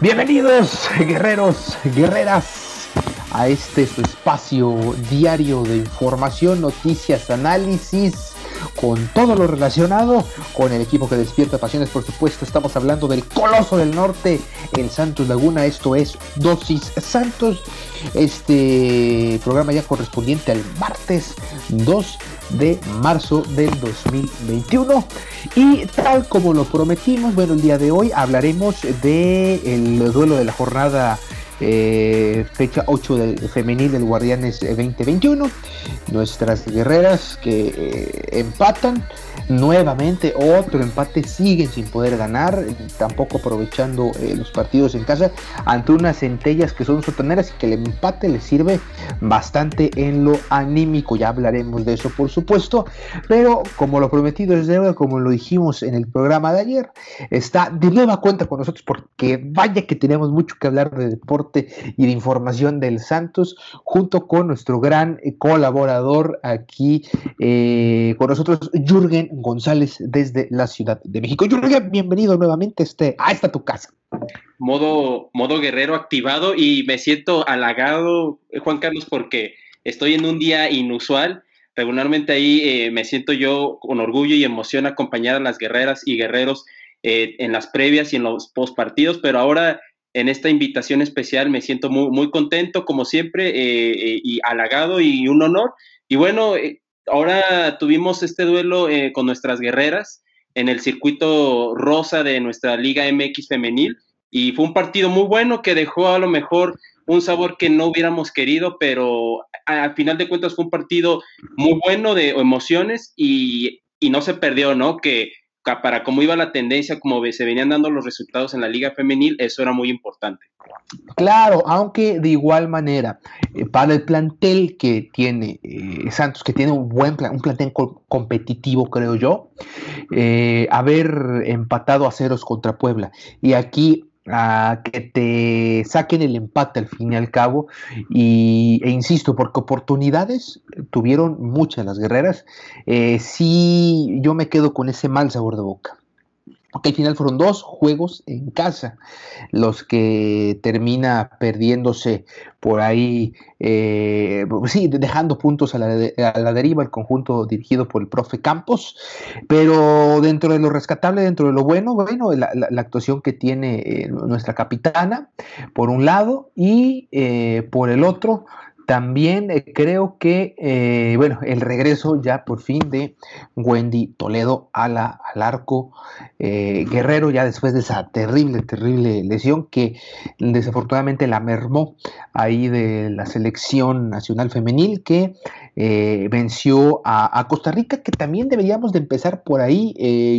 Bienvenidos, guerreros, guerreras, a este su espacio diario de información, noticias, análisis, con todo lo relacionado con el equipo que despierta pasiones, por supuesto. Estamos hablando del Coloso del Norte, el Santos Laguna. Esto es Dosis Santos. Este programa ya correspondiente al martes 2 de marzo del 2021. Y tal como lo prometimos, bueno, el día de hoy hablaremos del el duelo de la jornada eh, fecha 8 del femenil del Guardianes 2021. Nuestras guerreras que eh, empatan nuevamente otro empate, siguen sin poder ganar, tampoco aprovechando eh, los partidos en casa. Ante unas centellas que son sotaneras y que el empate les sirve bastante en lo anímico, ya hablaremos de eso por supuesto, pero como lo prometido es deuda, como lo dijimos en el programa de ayer, está de nueva cuenta con nosotros porque vaya que tenemos mucho que hablar de deporte y de información del Santos, junto con nuestro gran colaborador aquí eh, con nosotros, Jürgen González desde la Ciudad de México. Jürgen, bienvenido nuevamente este, a esta tu casa. Modo, modo guerrero activado y me siento halagado, Juan Carlos, porque estoy en un día inusual. Regularmente ahí eh, me siento yo con orgullo y emoción acompañar a las guerreras y guerreros eh, en las previas y en los post partidos, pero ahora en esta invitación especial me siento muy, muy contento, como siempre, eh, y halagado y un honor. Y bueno, ahora tuvimos este duelo eh, con nuestras guerreras en el circuito rosa de nuestra Liga MX femenil y fue un partido muy bueno que dejó a lo mejor un sabor que no hubiéramos querido, pero al final de cuentas fue un partido muy bueno de emociones y, y no se perdió, ¿no? Que para cómo iba la tendencia, como se venían dando los resultados en la liga femenil, eso era muy importante. Claro, aunque de igual manera, eh, para el plantel que tiene eh, Santos, que tiene un buen plan, un plantel competitivo, creo yo, eh, haber empatado a ceros contra Puebla y aquí a que te saquen el empate al fin y al cabo. Y, e insisto, porque oportunidades tuvieron muchas las guerreras. Eh, sí, yo me quedo con ese mal sabor de boca porque al final fueron dos juegos en casa los que termina perdiéndose por ahí, eh, sí, dejando puntos a la, deriva el conjunto dirigido por el profe Campos, pero dentro de lo rescatable, dentro de lo bueno, bueno, la, actuación que tiene eh, nuestra capitana, por un lado, y eh, por el otro, también eh, creo que, eh, bueno, el regreso ya por fin de Wendy Toledo a la, al arco eh, guerrero, ya después de esa terrible, terrible lesión que desafortunadamente la mermó ahí de la selección nacional femenil que venció a, Costa Rica, que también deberíamos de empezar por ahí,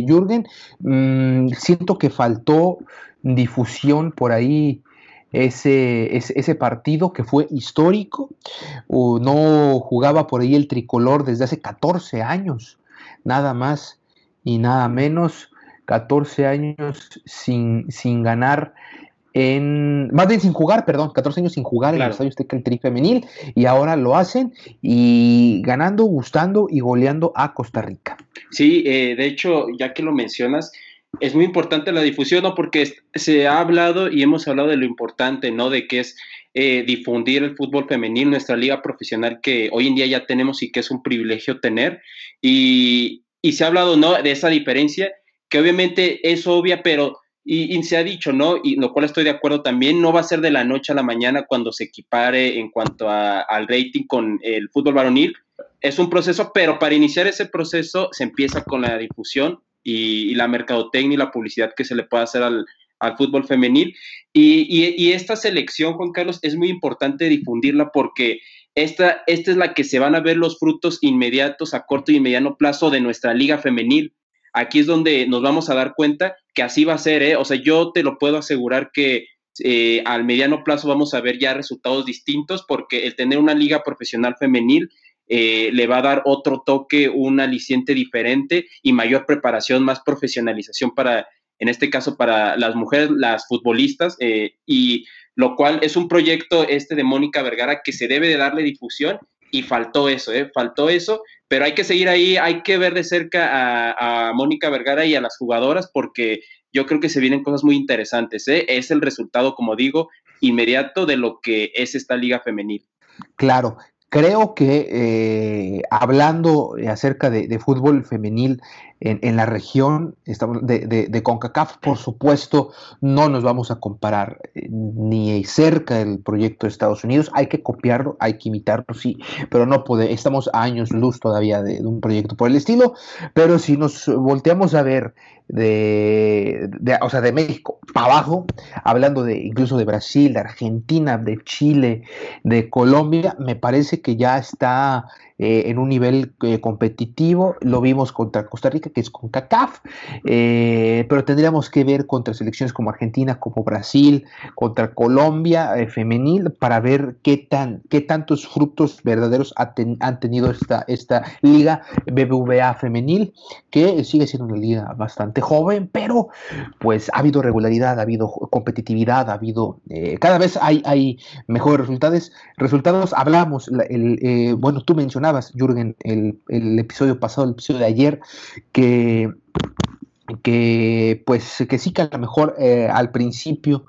Jürgen. Mm, siento que faltó difusión por ahí ese, ese, partido que fue histórico. no jugaba por ahí el tricolor desde hace 14 años, nada más y nada menos. 14 años sin, sin ganar en, más bien sin jugar, perdón, 14 años sin jugar en el Estadio Azteca el tri femenil y ahora lo hacen y ganando, gustando y goleando a Costa Rica. Sí, eh, de hecho, ya que lo mencionas, es muy importante la difusión, ¿no? Porque se ha hablado y hemos hablado de lo importante, ¿no? De que es eh, difundir el fútbol femenil, nuestra liga profesional que hoy en día ya tenemos y que es un privilegio tener. Y, se ha hablado ¿no? de esa diferencia, que obviamente es obvia, pero y, se ha dicho, ¿no? Y lo cual estoy de acuerdo también, no va a ser de la noche a la mañana cuando se equipare en cuanto al rating con el fútbol varonil. Es un proceso, pero para iniciar ese proceso se empieza con la difusión y, la mercadotecnia y la publicidad que se le puede hacer al, fútbol femenil. Y, esta selección, Juan Carlos, es muy importante difundirla porque esta, esta es la que se van a ver los frutos inmediatos a corto y mediano plazo de nuestra liga femenil. Aquí es donde nos vamos a dar cuenta que así va a ser, ¿eh? O sea, yo te lo puedo asegurar que eh, al mediano plazo vamos a ver ya resultados distintos porque el tener una liga profesional femenil eh, le va a dar otro toque, un aliciente diferente y mayor preparación, más profesionalización para, en este caso, para las mujeres, las futbolistas, eh, y lo cual es un proyecto este de Mónica Vergara que se debe de darle difusión y faltó eso, ¿eh? faltó eso, pero hay que seguir ahí, hay que ver de cerca a, a Mónica Vergara y a las jugadoras porque yo creo que se vienen cosas muy interesantes, ¿eh? es el resultado, como digo, inmediato de lo que es esta liga femenil. Claro, Creo que eh, hablando acerca de, fútbol femenil en, la región estamos de, CONCACAF, por supuesto, no nos vamos a comparar eh, ni cerca del proyecto de Estados Unidos. Hay que copiarlo, hay que imitarlo, sí, pero no podemos. Estamos a años luz todavía de, un proyecto por el estilo. Pero si nos volteamos a ver de, o sea, de México para abajo, hablando de incluso de Brasil, de Argentina, de Chile, de Colombia, me parece que ya está eh, en un nivel eh, competitivo. Lo vimos contra Costa Rica, que es con CACAF, eh, pero tendríamos que ver contra selecciones como Argentina, como Brasil, contra Colombia femenil, para ver qué, tan, qué tantos frutos verdaderos han tenido esta, esta liga BBVA femenil, que sigue siendo una liga bastante joven, pero pues ha habido regularidad, ha habido competitividad, ha habido, cada vez hay, hay mejores resultados. resultados. Hablamos, el, bueno, tú mencionabas, Jürgen, el, el episodio pasado, el episodio de ayer, que que pues que sí que a lo mejor eh, al principio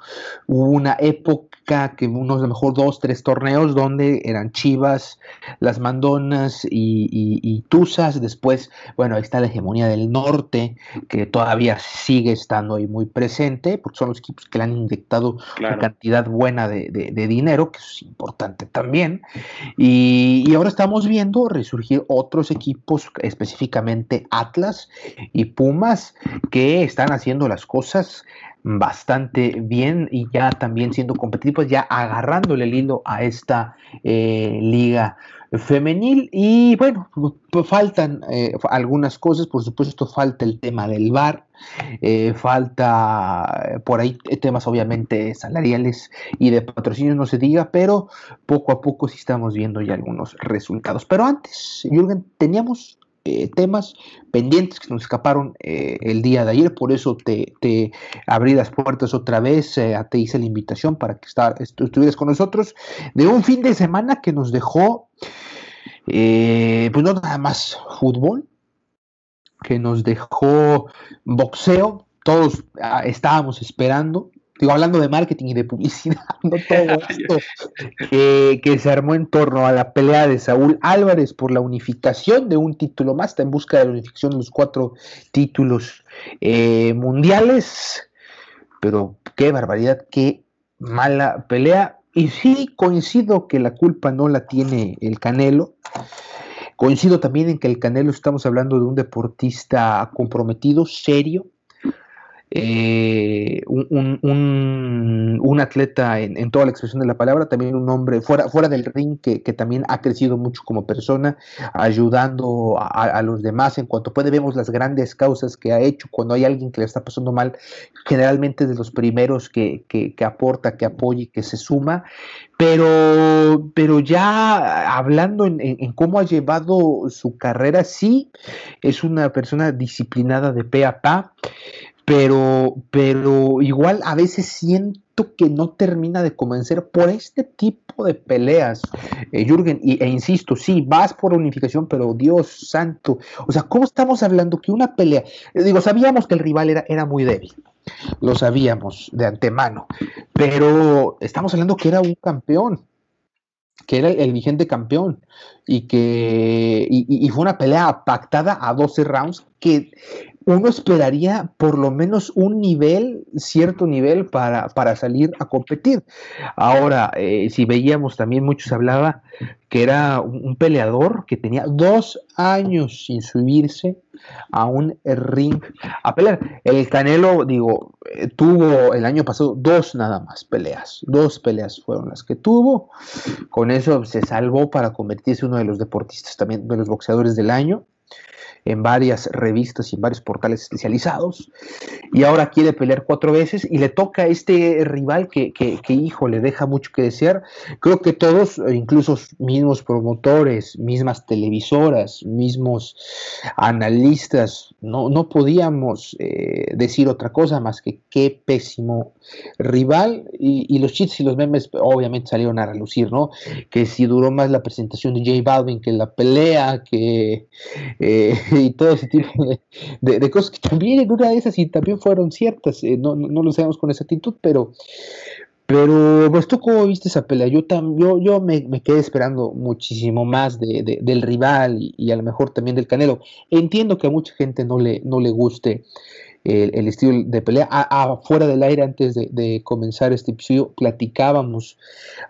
hubo una época que unos a lo mejor dos, tres torneos donde eran Chivas, las Mandonas y, y, Tuzas, después, bueno, ahí está la hegemonía del norte, que todavía sigue estando ahí muy presente, porque son los equipos que le han inyectado una cantidad buena de, de, dinero, que es importante también, y, y ahora estamos viendo resurgir otros equipos, específicamente Atlas y Pumas, que están haciendo las cosas bastante bien y ya también siendo competitivos, ya agarrándole el hilo a esta eh, liga femenil y bueno, pues faltan eh, algunas cosas, por supuesto falta el tema del VAR, eh, falta por ahí temas obviamente salariales y de patrocinio no se diga, pero poco a poco sí estamos viendo ya algunos resultados. Pero antes, Jürgen, teníamos eh, temas pendientes que nos escaparon eh, el día de ayer, por eso te, abrí las puertas otra vez, eh, te hice la invitación para que estuvieras con nosotros, de un fin de semana que nos dejó, pues no nada más fútbol, que nos dejó boxeo, todos ah, estábamos esperando, digo, hablando de marketing y de publicidad, no todo esto que se armó en torno a la pelea de Saúl Álvarez por la unificación de un título más, está en busca de la unificación de los cuatro títulos eh, mundiales, pero qué barbaridad, qué mala pelea. Y sí coincido que la culpa no la tiene el Canelo. Coincido también en que el Canelo estamos hablando de un deportista comprometido, serio, eh, un, un, atleta en, toda la expresión de la palabra, también un hombre fuera, fuera del ring que, también ha crecido mucho como persona, ayudando a, los demás en cuanto puede. Vemos las grandes causas que ha hecho cuando hay alguien que le está pasando mal, generalmente de los primeros que, que, aporta, que apoya y que se suma. Pero, pero ya hablando en, en, cómo ha llevado su carrera, sí, es una persona disciplinada de pe a pa pero, pero igual a veces siento que no termina de convencer por este tipo de peleas, eh, Jürgen, y, e insisto, sí, vas por unificación, pero Dios santo, o sea, ¿cómo estamos hablando que una pelea, digo, sabíamos que el rival era, era muy débil, lo sabíamos de antemano, pero estamos hablando que era un campeón, que era el vigente campeón y que y, fue una pelea pactada a 12 rounds que uno esperaría por lo menos un nivel, cierto nivel para, para salir a competir. Ahora, eh, si veíamos también, muchos hablaba que era un, peleador que tenía dos años sin subirse a un ring a pelear. El Canelo, digo, eh, tuvo el año pasado dos nada más peleas, dos peleas fueron las que tuvo. Con eso se salvó para convertirse en uno de los deportistas también, de los boxeadores del año en varias revistas y en varios portales especializados, y ahora quiere pelear cuatro veces y le toca a este rival que, que, hijo, le deja mucho que desear. Creo que todos, incluso mismos promotores, mismas televisoras, mismos analistas, no, no podíamos eh, decir otra cosa más que qué pésimo rival, y, los cheats y los memes obviamente salieron a relucir, ¿no? Que si duró más la presentación de J Balvin que la pelea, que... Eh, y todo ese tipo de, cosas que también en una de esas y también fueron ciertas, eh, no, no, lo sabemos con esa actitud, pero, pero pues tú cómo viste esa pelea, yo, yo, yo me, quedé esperando muchísimo más de, del rival y, a lo mejor también del Canelo. Entiendo que a mucha gente no le, no le guste el, estilo de pelea. Afuera del aire, antes de, comenzar este episodio, platicábamos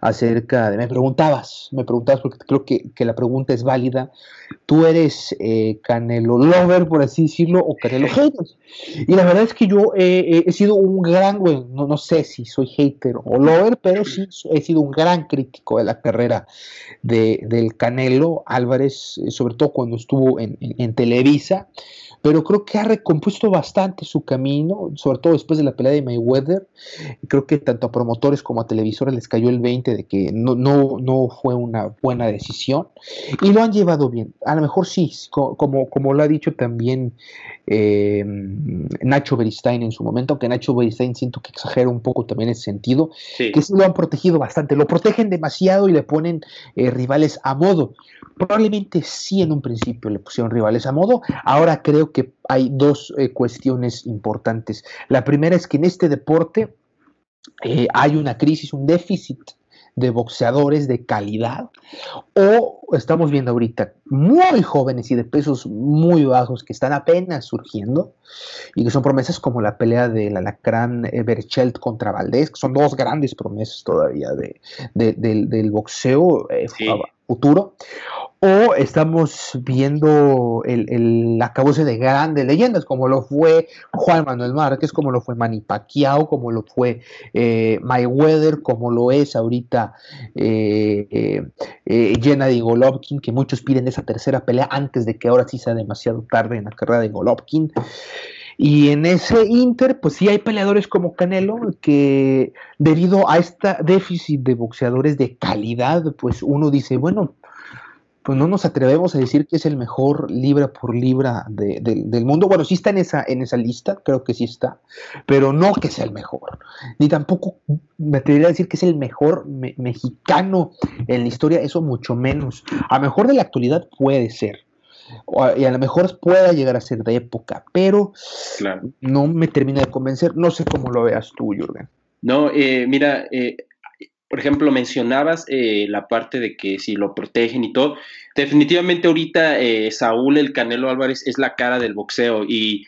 acerca de. Me preguntabas, me preguntabas, porque creo que, la pregunta es válida. ¿Tú eres eh, Canelo Lover, por así decirlo, o Canelo Hater? Y la verdad es que yo he sido un gran, bueno, no, no sé si soy hater o lover, pero sí he sido un gran crítico de la carrera de, del Canelo Álvarez, eh, sobre todo cuando estuvo en, en Televisa pero creo que ha recompuesto bastante su camino, sobre todo después de la pelea de Mayweather. Creo que tanto a promotores como a televisores les cayó el 20 de que no, no, no fue una buena decisión y lo han llevado bien. A lo mejor sí, como, como lo ha dicho también eh, Nacho Beristain en su momento, aunque Nacho Beristain siento que exagera un poco también ese sentido, que sí lo han protegido bastante, lo protegen demasiado y le ponen eh, rivales a modo. Probablemente sí en un principio le pusieron rivales a modo, ahora creo que hay dos eh, cuestiones importantes. La primera es que en este deporte eh, hay una crisis, un déficit de boxeadores de calidad o estamos viendo ahorita muy jóvenes y de pesos muy bajos que están apenas surgiendo y que son promesas como la pelea del alacrán Berchelt contra Valdés, que son dos grandes promesas todavía de, del, boxeo eh, futuro o estamos viendo el, el de grandes leyendas, como lo fue Juan Manuel Márquez, como lo fue Manny Pacquiao, como lo fue eh, Mayweather, como lo es ahorita eh, eh, eh Gennady Golovkin, que muchos piden esa tercera pelea antes de que ahora sí sea demasiado tarde en la carrera de Golovkin. Y en ese Inter, pues sí hay peleadores como Canelo que debido a este déficit de boxeadores de calidad, pues uno dice, bueno, pues no nos atrevemos a decir que es el mejor libra por libra del mundo. Bueno, sí está en esa, en esa lista, creo que sí está, pero no que sea el mejor. Ni tampoco me atrevería a decir que es el mejor mexicano en la historia, eso mucho menos. A mejor de la actualidad puede ser. Y a lo mejor pueda llegar a ser de época, pero no me termina de convencer. No sé cómo lo veas tú, Jürgen. No, eh, mira, eh, por ejemplo, mencionabas eh, la parte de que si lo protegen y todo. Definitivamente ahorita eh, Saúl el Canelo Álvarez es la cara del boxeo y,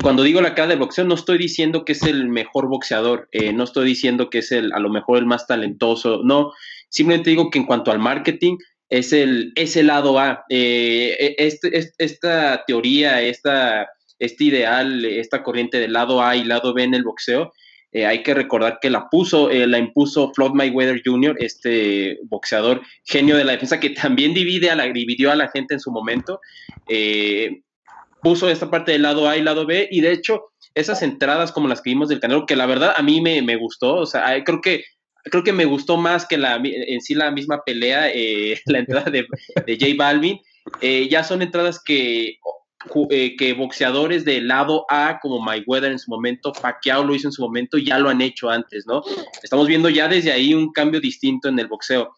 cuando digo la cara del boxeo no estoy diciendo que es el mejor boxeador, eh, no estoy diciendo que es el a lo mejor el más talentoso, no, simplemente digo que en cuanto al marketing es el, lado A. E, este, esta teoría, esta, este ideal, esta corriente del lado A y lado B en el boxeo eh, hay que recordar que la puso, eh, la impuso Floyd Mayweather Jr., este boxeador genio de la defensa que también divide a dividió a la gente en su momento. Eh, puso esta parte del lado A y lado B, y de hecho, esas entradas como las que vimos del Canelo, que la verdad a mí me, gustó, o sea, creo que creo que me gustó más que la, en sí la misma pelea, la entrada de, de J Balvin. ya son entradas que eh, que boxeadores del lado A, como Mayweather en su momento, Pacquiao lo hizo en su momento, ya lo han hecho antes, ¿no? Estamos viendo ya desde ahí un cambio distinto en el boxeo.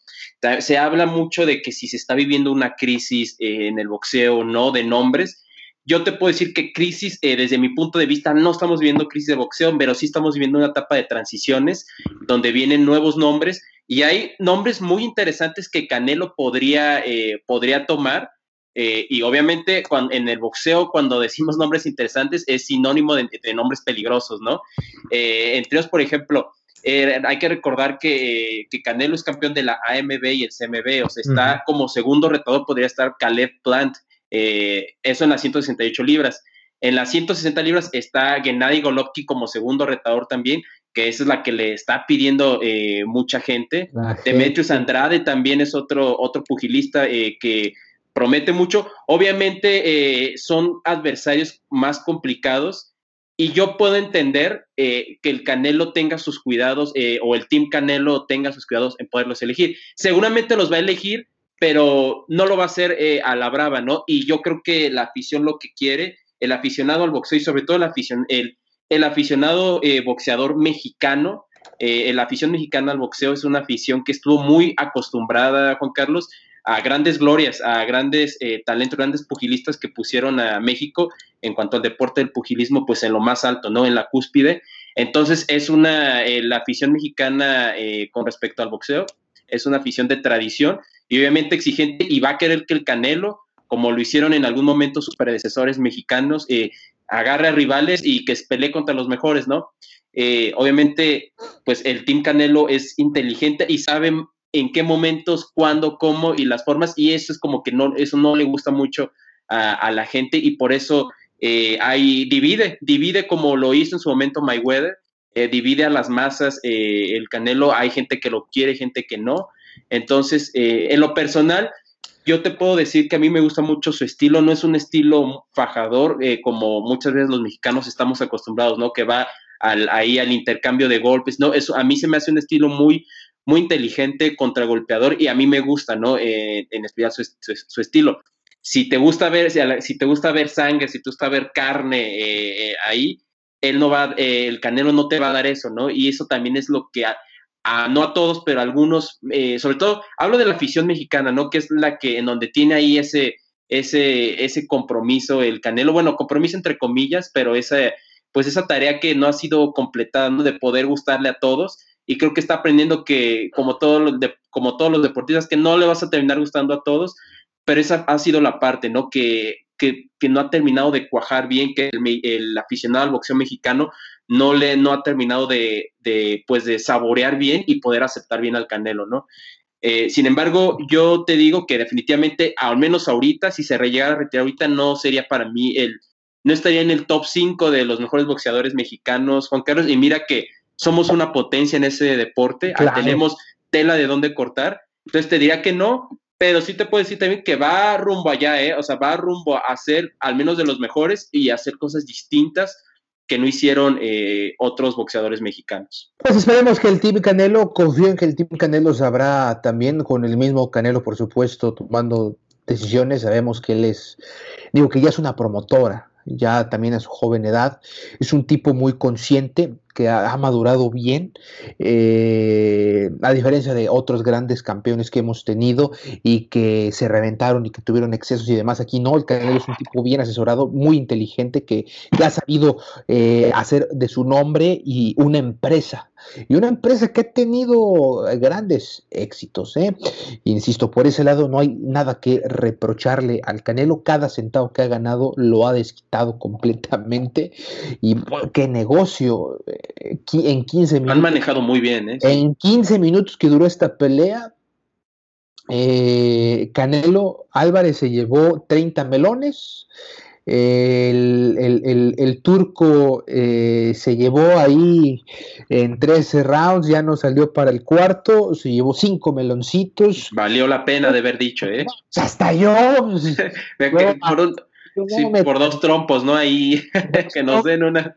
Se habla mucho de que si se está viviendo una crisis eh, en el boxeo, ¿no? De nombres. Yo te puedo decir que crisis, eh, desde mi punto de vista, no estamos viviendo crisis de boxeo, pero sí estamos viviendo una etapa de transiciones donde vienen nuevos nombres y hay nombres muy interesantes que Canelo podría, eh, podría tomar. Eh, y obviamente cuando, en el boxeo, cuando decimos nombres interesantes, es sinónimo de, nombres peligrosos, ¿no? entre ellos, por ejemplo, hay que recordar que, Canelo es campeón de la AMB y el CMB, o sea, está como segundo retador, podría estar Caleb Plant, eh, eso en las 168 libras. En las 160 libras está Gennady Golovkin como segundo retador también, que esa es la que le está pidiendo eh, mucha gente. Demetrius Andrade también es otro, otro pugilista eh, que promete mucho. Obviamente son adversarios más complicados y yo puedo entender que el Canelo tenga sus cuidados o el Team Canelo tenga sus cuidados en poderlos elegir. Seguramente los va a elegir pero no lo va a hacer eh, a la brava, ¿no? Y yo creo que la afición lo que quiere, el aficionado al boxeo y sobre todo el, el, aficionado eh, boxeador mexicano, eh, la afición mexicana al boxeo es una afición que estuvo muy acostumbrada, Juan Carlos, a grandes glorias, a grandes talentos, grandes pugilistas que pusieron a México en cuanto al deporte del pugilismo, pues en lo más alto, ¿no? En la cúspide. Entonces es una, la afición mexicana con respecto al boxeo, es una afición de tradición y obviamente exigente y va a querer que el Canelo, como lo hicieron en algún momento sus predecesores mexicanos, eh, agarre a rivales y que pelee contra los mejores, ¿no? Eh, obviamente, pues el Team Canelo es inteligente y sabe en qué momentos, cuándo, cómo y las formas, y eso es como que no, eso no le gusta mucho a, la gente y por eso eh, hay, divide, divide como lo hizo en su momento Mayweather, divide a las masas, el Canelo, hay gente que lo quiere, gente que no, entonces, eh, en lo personal, yo te puedo decir que a mí me gusta mucho su estilo, no es un estilo fajador eh, como muchas veces los mexicanos estamos acostumbrados, ¿no? Que va ahí al intercambio de golpes, ¿no? Eso a mí se me hace un estilo muy, muy inteligente, contragolpeador y a mí me gusta, ¿no? Eh, en especial su, estilo. Si te gusta ver, si, te gusta ver sangre, si te gusta ver carne ahí, él no va, el Canelo no te va a dar eso, ¿no? Y eso también es lo que no a todos, pero a algunos, eh, sobre todo, hablo de la afición mexicana, ¿no? Que es la que, en donde tiene ahí ese, ese, ese compromiso, el Canelo, bueno, compromiso entre comillas, pero esa, pues esa tarea que no ha sido completada, ¿no? De poder gustarle a todos, y creo que está aprendiendo que, como, todos los como todos los deportistas, que no le vas a terminar gustando a todos, pero esa ha sido la parte, ¿no? Que, que, que no ha terminado de cuajar bien, que el, el aficionado al boxeo mexicano no le no ha terminado de, pues de saborear bien y poder aceptar bien al Canelo, ¿no? Eh, sin embargo, yo te digo que definitivamente, al menos ahorita, si se llegara a retirar ahorita, no sería para mí el, no estaría en el top 5 de los mejores boxeadores mexicanos, Juan Carlos, y mira que somos una potencia en ese deporte, tenemos tela de dónde cortar, entonces te diría que no, pero sí te puedo decir también que va rumbo allá, ¿eh? o sea, va rumbo a ser al menos de los mejores y hacer cosas distintas que no hicieron eh, otros boxeadores mexicanos. Pues esperemos que el Team Canelo, confío en que el Team Canelo sabrá también, con el mismo Canelo, por supuesto, tomando decisiones, sabemos que él es, digo que ya es una promotora, ya también a su joven edad, es un tipo muy consciente, que ha, madurado bien, eh, a diferencia de otros grandes campeones que hemos tenido y que se reventaron y que tuvieron excesos y demás. Aquí no, el Canelo es un tipo bien asesorado, muy inteligente, que, ha sabido eh, hacer de su nombre y una empresa. Y una empresa que ha tenido grandes éxitos. ¿eh? Insisto, por ese lado no hay nada que reprocharle al Canelo. Cada centavo que ha ganado lo ha desquitado completamente. Y qué negocio en 15 minutos. Han manejado muy bien, ¿eh? En 15 minutos que duró esta pelea, eh, Canelo Álvarez se llevó 30 melones. El, turco eh, se llevó ahí en 13 rounds, ya no salió para el cuarto, se llevó 5 meloncitos. Valió la pena de haber dicho, ¿eh? Hasta yo. Sí, por dos trompos, ¿no? Ahí que nos den una.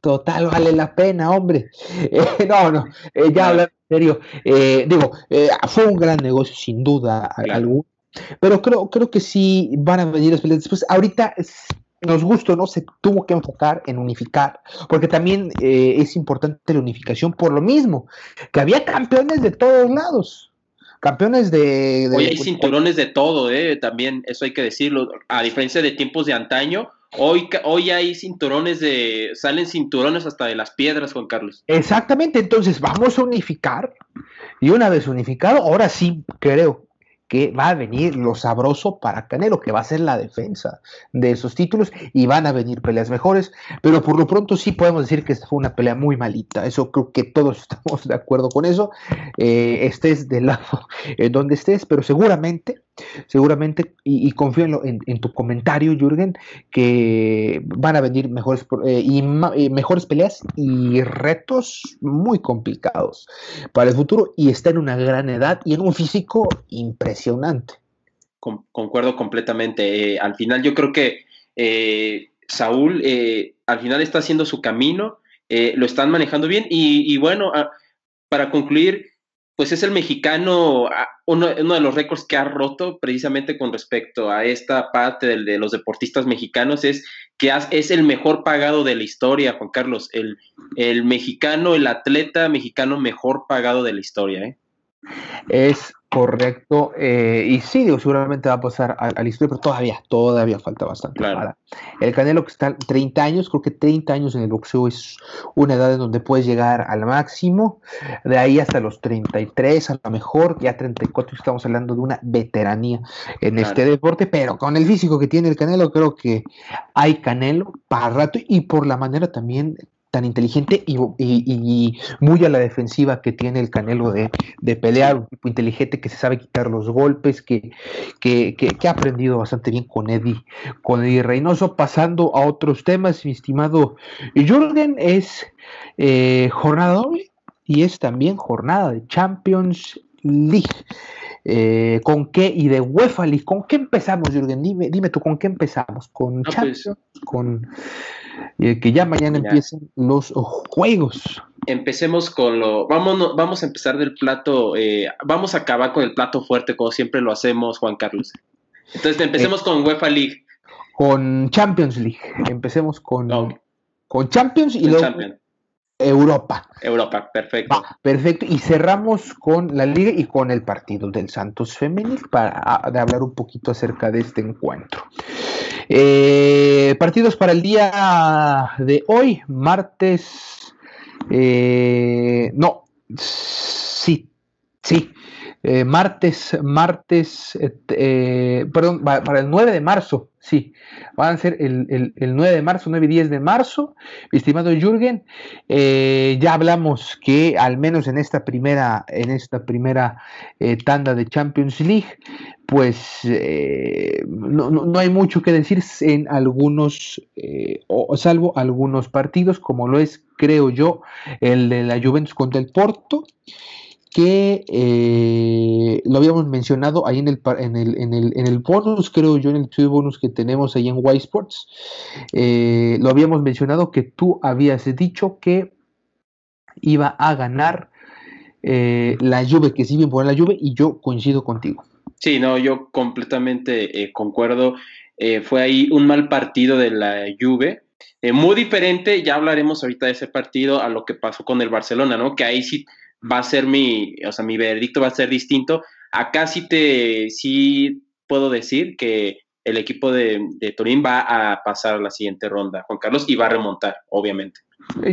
Total, vale la pena, hombre. Eh, no, no, eh, ya hablando en serio, eh, digo, fue un gran negocio, sin duda alguna, pero creo, creo que sí van a venir las peleas después. Ahorita nos gustó, ¿no? Se tuvo que enfocar en unificar, porque también es importante la unificación por lo mismo, que había campeones de todos lados. campeones de... Hoy hay cinturones de todo, ¿eh? también, eso hay que decirlo, a diferencia de tiempos de antaño, Hoy, hoy hay cinturones de, salen cinturones hasta de las piedras, Juan Carlos. Exactamente, entonces vamos a unificar y una vez unificado, ahora sí creo que va a venir lo sabroso para Canelo, que va a ser la defensa de esos títulos y van a venir peleas mejores, pero por lo pronto sí podemos decir que esta fue una pelea muy malita, eso creo que todos estamos de acuerdo con eso, eh, estés del lado donde estés, pero seguramente, seguramente, y, confío en, en, tu comentario, Jürgen, que van a venir mejores, eh, y, eh, mejores peleas y retos muy complicados para el futuro y está en una gran edad y en un físico impresionante impresionante. concuerdo completamente. Eh, al final yo creo que Saúl al final está haciendo su camino, lo están manejando bien y, bueno, ah, para concluir, pues es el mexicano, ah, uno, de los récords que ha roto precisamente con respecto a esta parte de, los deportistas mexicanos, es que es el mejor pagado de la historia, Juan Carlos, el, el mexicano, el atleta mexicano mejor pagado de la historia. ¿eh? Es correcto. Eh, y sí, digo, seguramente va a pasar a, la historia, pero todavía, todavía falta bastante. el Canelo que está 30 años, creo que 30 años en el boxeo es una edad en donde puedes llegar al máximo. De ahí hasta los 33, a lo mejor, ya 34, estamos hablando de una veteranía en este deporte, pero con el físico que tiene el Canelo, creo que hay Canelo para rato y por la manera también tan inteligente y, muy a la defensiva que tiene el Canelo de, pelear, un tipo inteligente que se sabe quitar los golpes, que, que, ha aprendido bastante bien con Eddie, con Eddie Reynoso. Pasando a otros temas, mi estimado Jordan, es eh, jornada doble y es también jornada de Champions League. Eh, ¿Con qué? Y de UEFA League, ¿con qué empezamos, Jürgen? Dime, dime tú, ¿con qué empezamos? ¿Con pues, Champions? ¿Con eh, que ya mañana empiezan los juegos. Empecemos con lo, vamos, vamos a empezar del plato, eh, vamos a acabar con el plato fuerte como siempre lo hacemos, Juan Carlos. Entonces empecemos con UEFA League. Con Champions League, empecemos con, con Champions y luego Europa. Europa, perfecto. perfecto. Y cerramos con la liga y con el partido del Santos Femenil para hablar un poquito acerca de este encuentro. Eh, partidos para el día de hoy, martes. Eh, no, sí, sí. Eh, martes, martes, perdón, para el 9 de marzo, sí, van a ser el, 9 de marzo, 9 y 10 de marzo. Estimado Jürgen, ya hablamos que al menos en esta primera, en esta primera tanda de Champions League pues eh, no, hay mucho que decir en algunos, eh, o, salvo algunos partidos, como lo es, creo yo, el de la Juventus contra el Porto, que eh, lo habíamos mencionado ahí en el, en el, en, el, en, el, bonus, creo yo, en el estudio bonus que tenemos ahí en Y Sports, lo habíamos mencionado que tú habías dicho que iba a ganar la Juve, que sí bien por la Juve, y yo coincido contigo. Sí, no, yo completamente eh, concuerdo. Eh, fue ahí un mal partido de la Juve. Eh, muy diferente, ya hablaremos ahorita de ese partido a lo que pasó con el Barcelona, ¿no? Que ahí sí va a ser mi, o sea, mi veredicto va a ser distinto. Acá sí te, sí puedo decir que el equipo de, de Turín va a pasar a la siguiente ronda, Juan Carlos, y va a remontar, obviamente.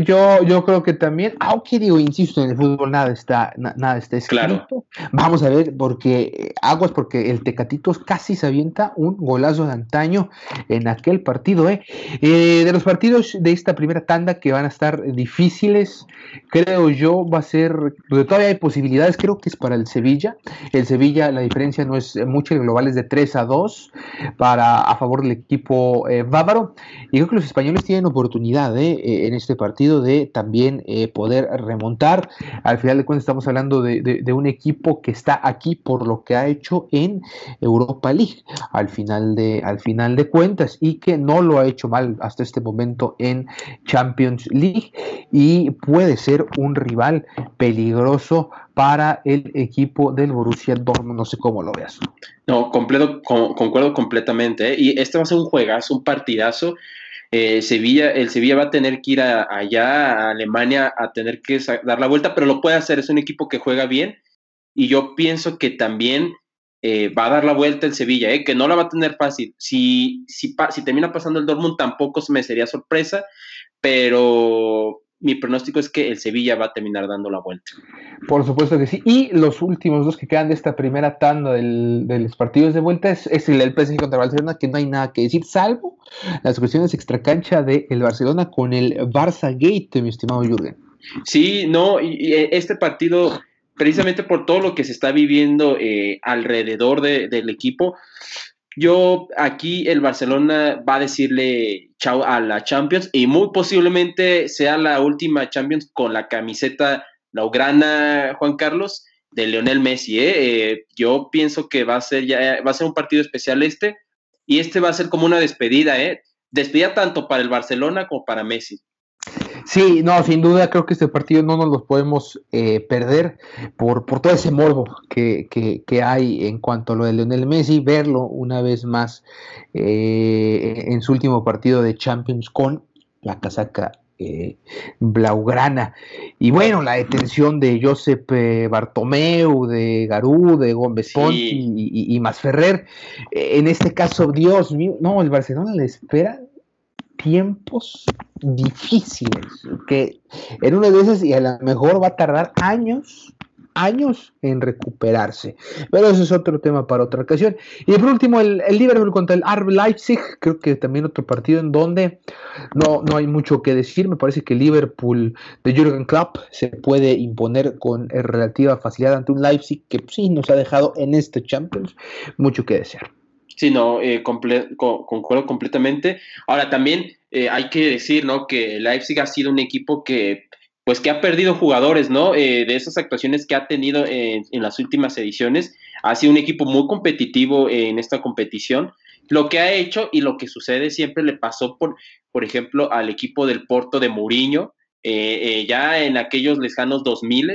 Yo, yo creo que también, aunque digo, insisto, en el fútbol nada está, nada está escrito. Vamos a ver, porque aguas, porque el Tecatitos casi se avienta un golazo de antaño en aquel partido. ¿eh? ¿eh? de los partidos de esta primera tanda que van a estar difíciles, creo yo, va a ser, todavía hay posibilidades, creo que es para el Sevilla. El Sevilla, la diferencia no es mucha, el global es de 3 a 2 para, a favor del equipo eh, bávaro. Y creo que los españoles tienen oportunidad ¿eh? en este partido de también eh, poder remontar. Al final de cuentas estamos hablando de, un equipo que está aquí por lo que ha hecho en Europa League al final de, al final de cuentas y que no lo ha hecho mal hasta este momento en Champions League y puede ser un rival peligroso para el equipo del Borussia Dortmund, no sé cómo lo veas. No, completo, concuerdo completamente. ¿eh? Y este va a ser un juegazo, un partidazo. Eh, Sevilla, el Sevilla va a tener que ir allá a Alemania a tener que dar la vuelta, pero lo puede hacer, es un equipo que juega bien y yo pienso que también eh, va a dar la vuelta el Sevilla, eh, que no la va a tener fácil. Si, si, termina pasando el Dortmund, tampoco me sería sorpresa, pero mi pronóstico es que el Sevilla va a terminar dando la vuelta. Por supuesto que sí. Y los últimos dos que quedan de esta primera tanda de los partidos de vuelta es, el, el PSG contra Barcelona, que no hay nada que decir, salvo las cuestiones extracancha del el Barcelona con el Barça Gate, mi estimado Jürgen. Sí, no, y este partido precisamente por todo lo que se está viviendo eh, alrededor del equipo, yo aquí el Barcelona va a decirle chao a la Champions y muy posiblemente sea la última Champions con la camiseta laugrana Juan Carlos de Leonel Messi. ¿eh? Eh, yo pienso que va a ser ya va a ser un partido especial este y este va a ser como una despedida, ¿eh? Despedida tanto para el Barcelona como para Messi. Sí, no, sin duda creo que este partido no nos lo podemos eh, perder por, por todo ese morbo que, que, hay en cuanto a lo de Lionel Messi, verlo una vez más eh, en su último partido de Champions con la casaca eh, blaugrana. Y bueno, la detención de Josep Bartomeu, de Garú, de Gómez Ponti y, y, Masferrer. en este caso, Dios mío, no, el Barcelona le espera tiempos difíciles, que en una de esas y a lo mejor va a tardar años, años en recuperarse. Pero eso es otro tema para otra ocasión. Y por último, el, Liverpool contra el RB Leipzig, creo que también otro partido en donde no, no hay mucho que decir. Me parece que el Liverpool de Jürgen Klopp se puede imponer con relativa facilidad ante un Leipzig que sí nos ha dejado en este Champions mucho que desear. Sí, no, eh, concuerdo completamente. Ahora también eh, hay que decir, ¿no? Que Leipzig ha sido un equipo que, pues, que ha perdido jugadores, ¿no? Eh, de esas actuaciones que ha tenido en, las últimas ediciones, ha sido un equipo muy competitivo en esta competición. Lo que ha hecho y lo que sucede siempre le pasó, por, por ejemplo, al equipo del Porto de Mourinho, ya en aquellos lejanos 2000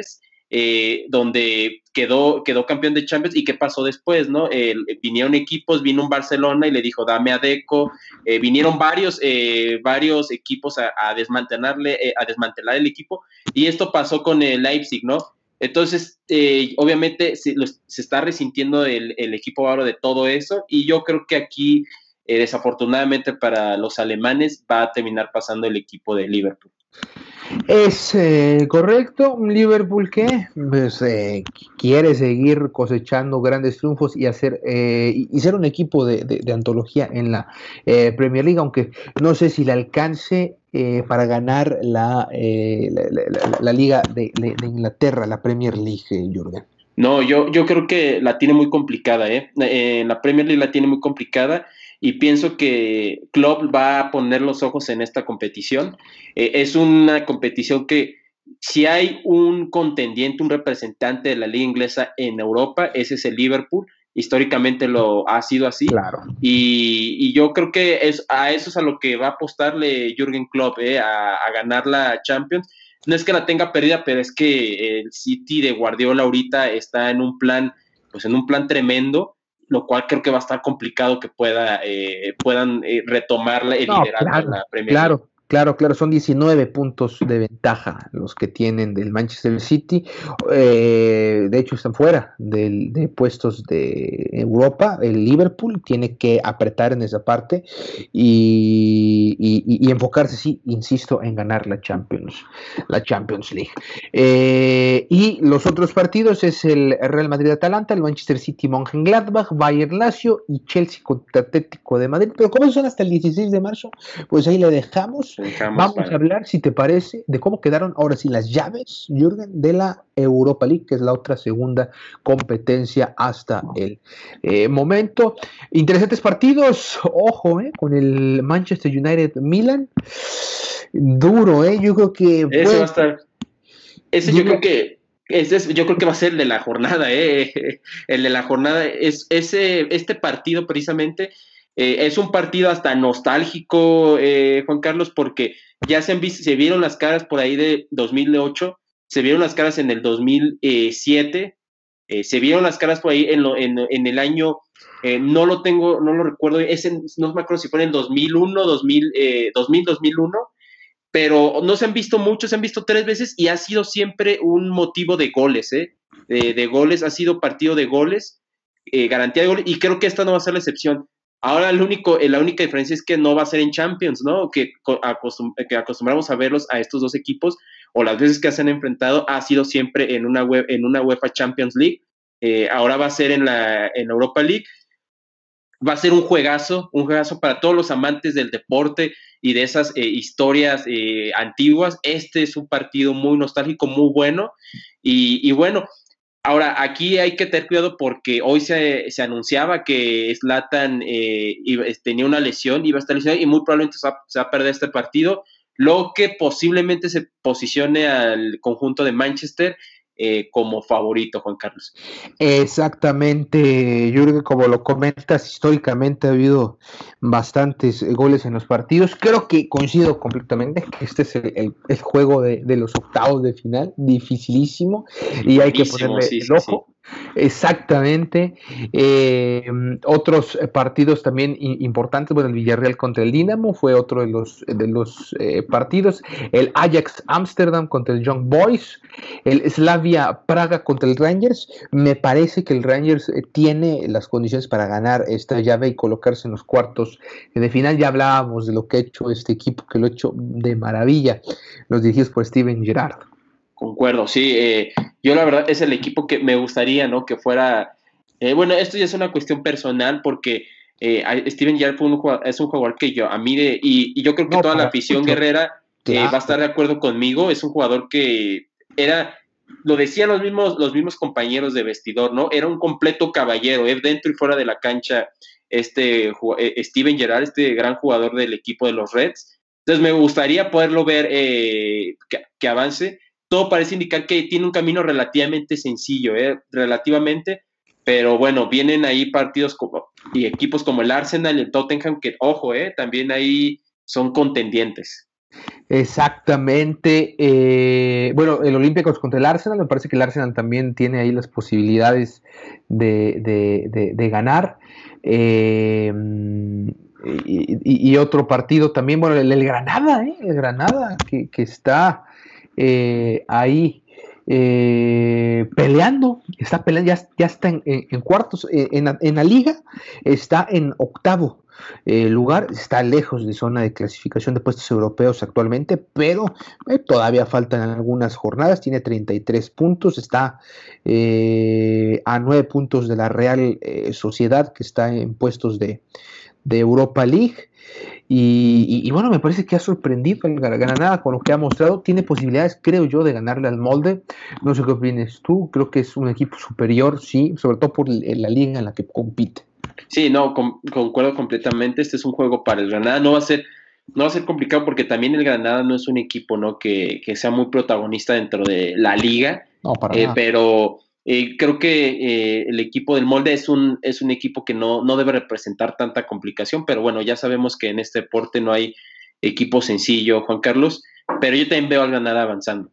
eh, donde quedó, quedó campeón de Champions y qué pasó después, ¿no? vinieron equipos, vino un Barcelona y le dijo, dame a Deco, eh, vinieron varios, eh, varios equipos a, desmantelarle, a desmantelar el equipo y esto pasó con el Leipzig, ¿no? Entonces, obviamente se, está resintiendo el, el equipo bávaro de todo eso y yo creo que aquí, desafortunadamente para los alemanes, va a terminar pasando el equipo de Liverpool. Es eh, correcto, Liverpool que pues, eh, quiere seguir cosechando grandes triunfos y hacer eh, y ser un equipo de, antología en la Premier League, aunque no sé si le alcance para ganar la, la, liga de, Inglaterra, la Premier League, Jürgen. No, yo, yo creo que la tiene muy complicada, ¿eh? la Premier League la tiene muy complicada y pienso que Klopp va a poner los ojos en esta competición. Eh, es una competición que si hay un contendiente, un representante de la liga inglesa en Europa, ese es el Liverpool. Históricamente lo ha sido así. Claro. Y, yo creo que es, a eso es a lo que va a apostarle Jürgen Klopp, eh, a, a ganar la Champions no es que la tenga perdida, pero es que el City de Guardiola ahorita está en un plan, pues en un plan tremendo lo cual creo que va a estar complicado que pueda, eh, puedan eh, retomar el liderazgo de la Premier Claro, Claro, claro, son 19 puntos de ventaja los que tienen del Manchester City. Eh, de hecho, están fuera de puestos de Europa. El Liverpool tiene que apretar en esa parte y, enfocarse, sí, insisto, en ganar la Champions, la Champions League. Eh, y los otros partidos es el Real Madrid-Atalanta, el Manchester City-Mönchengladbach, Bayern-Lazio y Chelsea contra de Madrid. Pero como son hasta el 16 de marzo, pues ahí le dejamos Vamos a hablar, si te parece, de cómo quedaron ahora sí las llaves, Jürgen, de la Europa League, que es la otra segunda competencia hasta el eh, momento. Interesantes partidos, ojo, eh, con el Manchester United Milan. Duro, ¿eh? Yo creo que. Ese va a estar. Ese yo creo que. Ese yo creo que va a ser el de la jornada, ¿eh? El de la jornada es ese, este partido precisamente eh, es un partido hasta nostálgico, eh, Juan Carlos, porque ya se, se vieron las caras por ahí de 2008, se vieron las caras en el 2007, eh, se vieron las caras por ahí en, en, el año, no lo tengo, no lo recuerdo, ese, no me acuerdo si fue en el 2001, 2000, 2000, 2001, pero no se han visto muchos, se han visto tres veces y ha sido siempre un motivo de goles, ¿eh? de, goles, ha sido partido de goles, eh, garantía de goles, y creo que esta no va a ser la excepción. Ahora el único, la única diferencia es que no va a ser en Champions, ¿no? Que, que acostumbramos a verlos a estos dos equipos, o las veces que se han enfrentado, ha sido siempre en una, web, en una UEFA Champions League. Eh, ahora va a ser en la en Europa League. Va a ser un juegazo, un juegazo para todos los amantes del deporte y de esas eh, historias eh, antiguas. Este es un partido muy nostálgico, muy bueno. Y, bueno, ahora aquí hay que tener cuidado porque hoy se, se anunciaba que Slatan tenía una lesión, iba a estar lesionado y muy probablemente se va a perder este partido lo que posiblemente se posicione al conjunto de Manchester eh, como favorito, Juan Carlos. Exactamente, que como lo comentas, históricamente ha habido bastantes goles en los partidos. Creo que coincido completamente que este es el, juego de, los octavos de final, dificilísimo, y hay que ponerle el ojo. Exactamente. Eh, otros partidos también importantes, bueno, el Villarreal contra el Dinamo fue otro de los, de los eh, partidos. El Ajax Amsterdam contra el Young Boys. El Slavia Praga contra el Rangers. Me parece que el Rangers eh, tiene las condiciones para ganar esta llave y colocarse en los cuartos de final. Ya hablábamos de lo que ha hecho este equipo, que lo ha hecho de maravilla, los dirigidos por Steven Gerrard. Concuerdo, sí. Eh, yo la verdad es el equipo que me gustaría, ¿no? Que fuera... Eh, bueno, esto ya es una cuestión personal porque eh, Steven Gerrard es un jugador que yo, a mí, de, y, yo creo que toda la afición guerrera va a estar de acuerdo conmigo. Es un jugador que era, lo decían los mismos, los mismos compañeros de vestidor, ¿no? Era un completo caballero, dentro y fuera de la cancha, este Steven Gerrard, este gran jugador del equipo de los Reds. Entonces me gustaría poderlo ver que avance todo parece indicar que tiene un camino relativamente sencillo, ¿eh? relativamente, pero bueno, vienen ahí partidos como, y equipos como el Arsenal y el Tottenham, que ojo, ¿eh? también ahí son contendientes. Exactamente. Eh, bueno, el Olímpicos contra el Arsenal, me parece que el Arsenal también tiene ahí las posibilidades de, ganar. Eh, y, otro partido también, bueno, el, Granada, ¿eh? el Granada, que, está eh, ahí eh, peleando, está peleando, ya, ya está en, cuartos, en, la liga está en octavo lugar, está lejos de zona de clasificación de puestos europeos actualmente, pero todavía faltan algunas jornadas, tiene 33 puntos, está a 9 puntos de la Real Sociedad que está en puestos de, Europa League. Y, bueno, me parece que ha sorprendido el Granada con lo que ha mostrado. Tiene posibilidades, creo yo, de ganarle al molde. No sé qué opinas tú. Creo que es un equipo superior, sí, sobre todo por la liga en la que compite. Sí, no, concuerdo completamente. Este es un juego para el Granada. No va a ser, no va a ser complicado porque también el Granada no es un equipo ¿no? que, sea muy protagonista dentro de la liga. No, para eh, Pero eh, creo que eh, el equipo del molde es un, es un equipo que no, no debe representar tanta complicación, pero bueno, ya sabemos que en este deporte no hay equipo sencillo, Juan Carlos, pero yo también veo al Granada avanzando.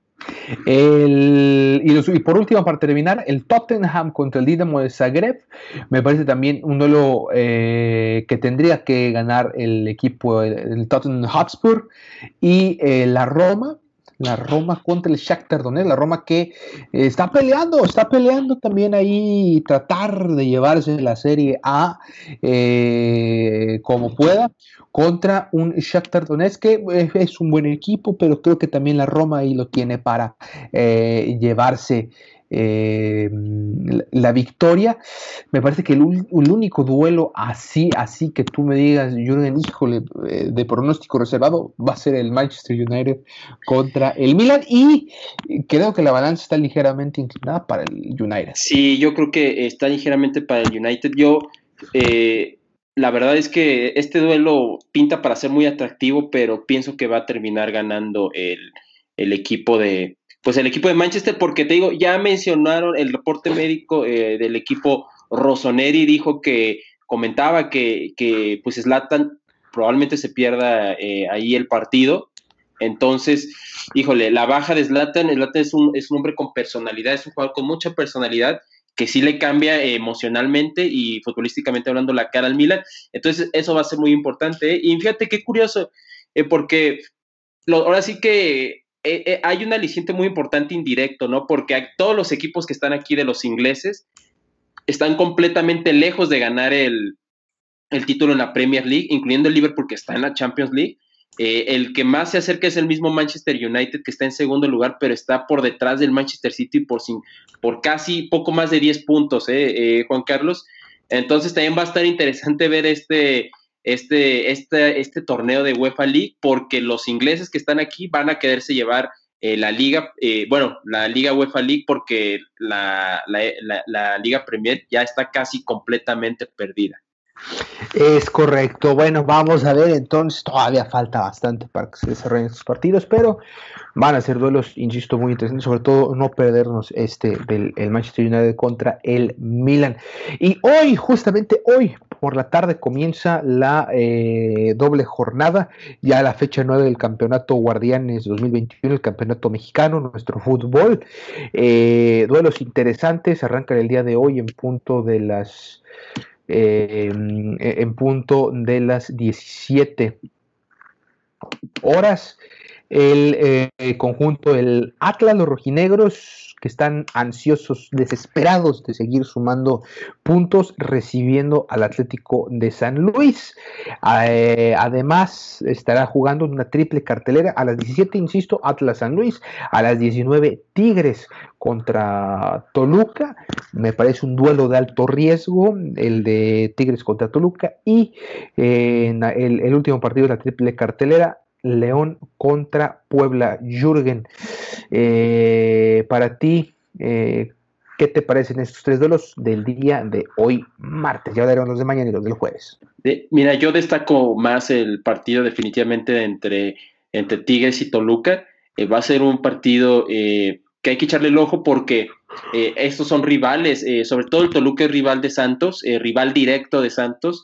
Y, por último, para terminar, el Tottenham contra el Dinamo de Zagreb me parece también un duelo eh, que tendría que ganar el equipo, el, Tottenham Hotspur y la Roma la Roma contra el Shakhtar Donetsk, la Roma que eh, está peleando, está peleando también ahí tratar de llevarse la Serie A eh, como pueda contra un Shakhtar Donetsk que eh, es un buen equipo, pero creo que también la Roma ahí lo tiene para llevarse eh, la victoria. Me parece que el, único duelo así, así que tú me digas, Jürgen, híjole, eh, de pronóstico reservado, va a ser el Manchester United contra el Milan y creo que la balanza está ligeramente inclinada para el United. Sí, yo creo que está ligeramente para el United. Yo, eh, la verdad es que este duelo pinta para ser muy atractivo, pero pienso que va a terminar ganando el equipo de, pues el equipo de Manchester, porque te digo, ya mencionaron el reporte médico eh, del equipo Rossoneri, dijo que comentaba que, que pues Zlatan probablemente se pierda eh, ahí el partido. Entonces, híjole, la baja de Zlatan, Zlatan es un, es un hombre con personalidad, es un jugador con mucha personalidad que sí le cambia emocionalmente y futbolísticamente hablando la cara al Milan. Entonces, eso va a ser muy importante. Y fíjate qué curioso, eh, porque ahora sí que eh, eh, hay un aliciente muy importante indirecto, ¿no? Porque todos los equipos que están aquí de los ingleses están completamente lejos de ganar el, título en la Premier League, incluyendo el Liverpool que está en la Champions League. Eh, el que más se acerca es el mismo Manchester United, que está en segundo lugar, pero está por detrás del Manchester City por, por casi poco más de 10 puntos, eh, Juan Carlos. Entonces también va a estar interesante ver este, este, este, este torneo de UEFA League, porque los ingleses que están aquí van a quererse llevar eh, la liga, eh, bueno, la liga UEFA League, porque la, la, Liga Premier ya está casi completamente perdida. Es correcto. Bueno, vamos a ver, entonces todavía falta bastante para que se desarrollen estos partidos, pero van a ser duelos, insisto, muy interesantes, sobre todo no perdernos este del el Manchester United contra el Milan. Y hoy, justamente hoy, por la tarde comienza la eh, doble jornada, ya la fecha 9 del Campeonato Guardianes 2021, el Campeonato Mexicano, nuestro fútbol. Eh, duelos interesantes, arrancan el día de hoy en punto de las eh, en punto de las 17 horas. El conjunto, el Atlas, los rojinegros, que están ansiosos, desesperados de seguir sumando puntos, recibiendo al Atlético de San Luis. Eh, además, estará jugando una triple cartelera a las 17, insisto, Atlas San Luis, a las 19 Tigres contra Toluca. Me parece un duelo de alto riesgo, el de Tigres contra Toluca. Y eh, el, el último partido de la triple cartelera, León contra Puebla. Jürgen, eh, para ti, eh, ¿qué te parecen estos tres duelos del día de hoy, martes? Ya daremos los de mañana y los del jueves. mira, yo destaco más el partido definitivamente entre, entre Tigres y Toluca. Eh, va a ser un partido que hay que echarle el ojo porque estos son rivales, sobre todo el Toluca es rival de Santos, rival directo de Santos,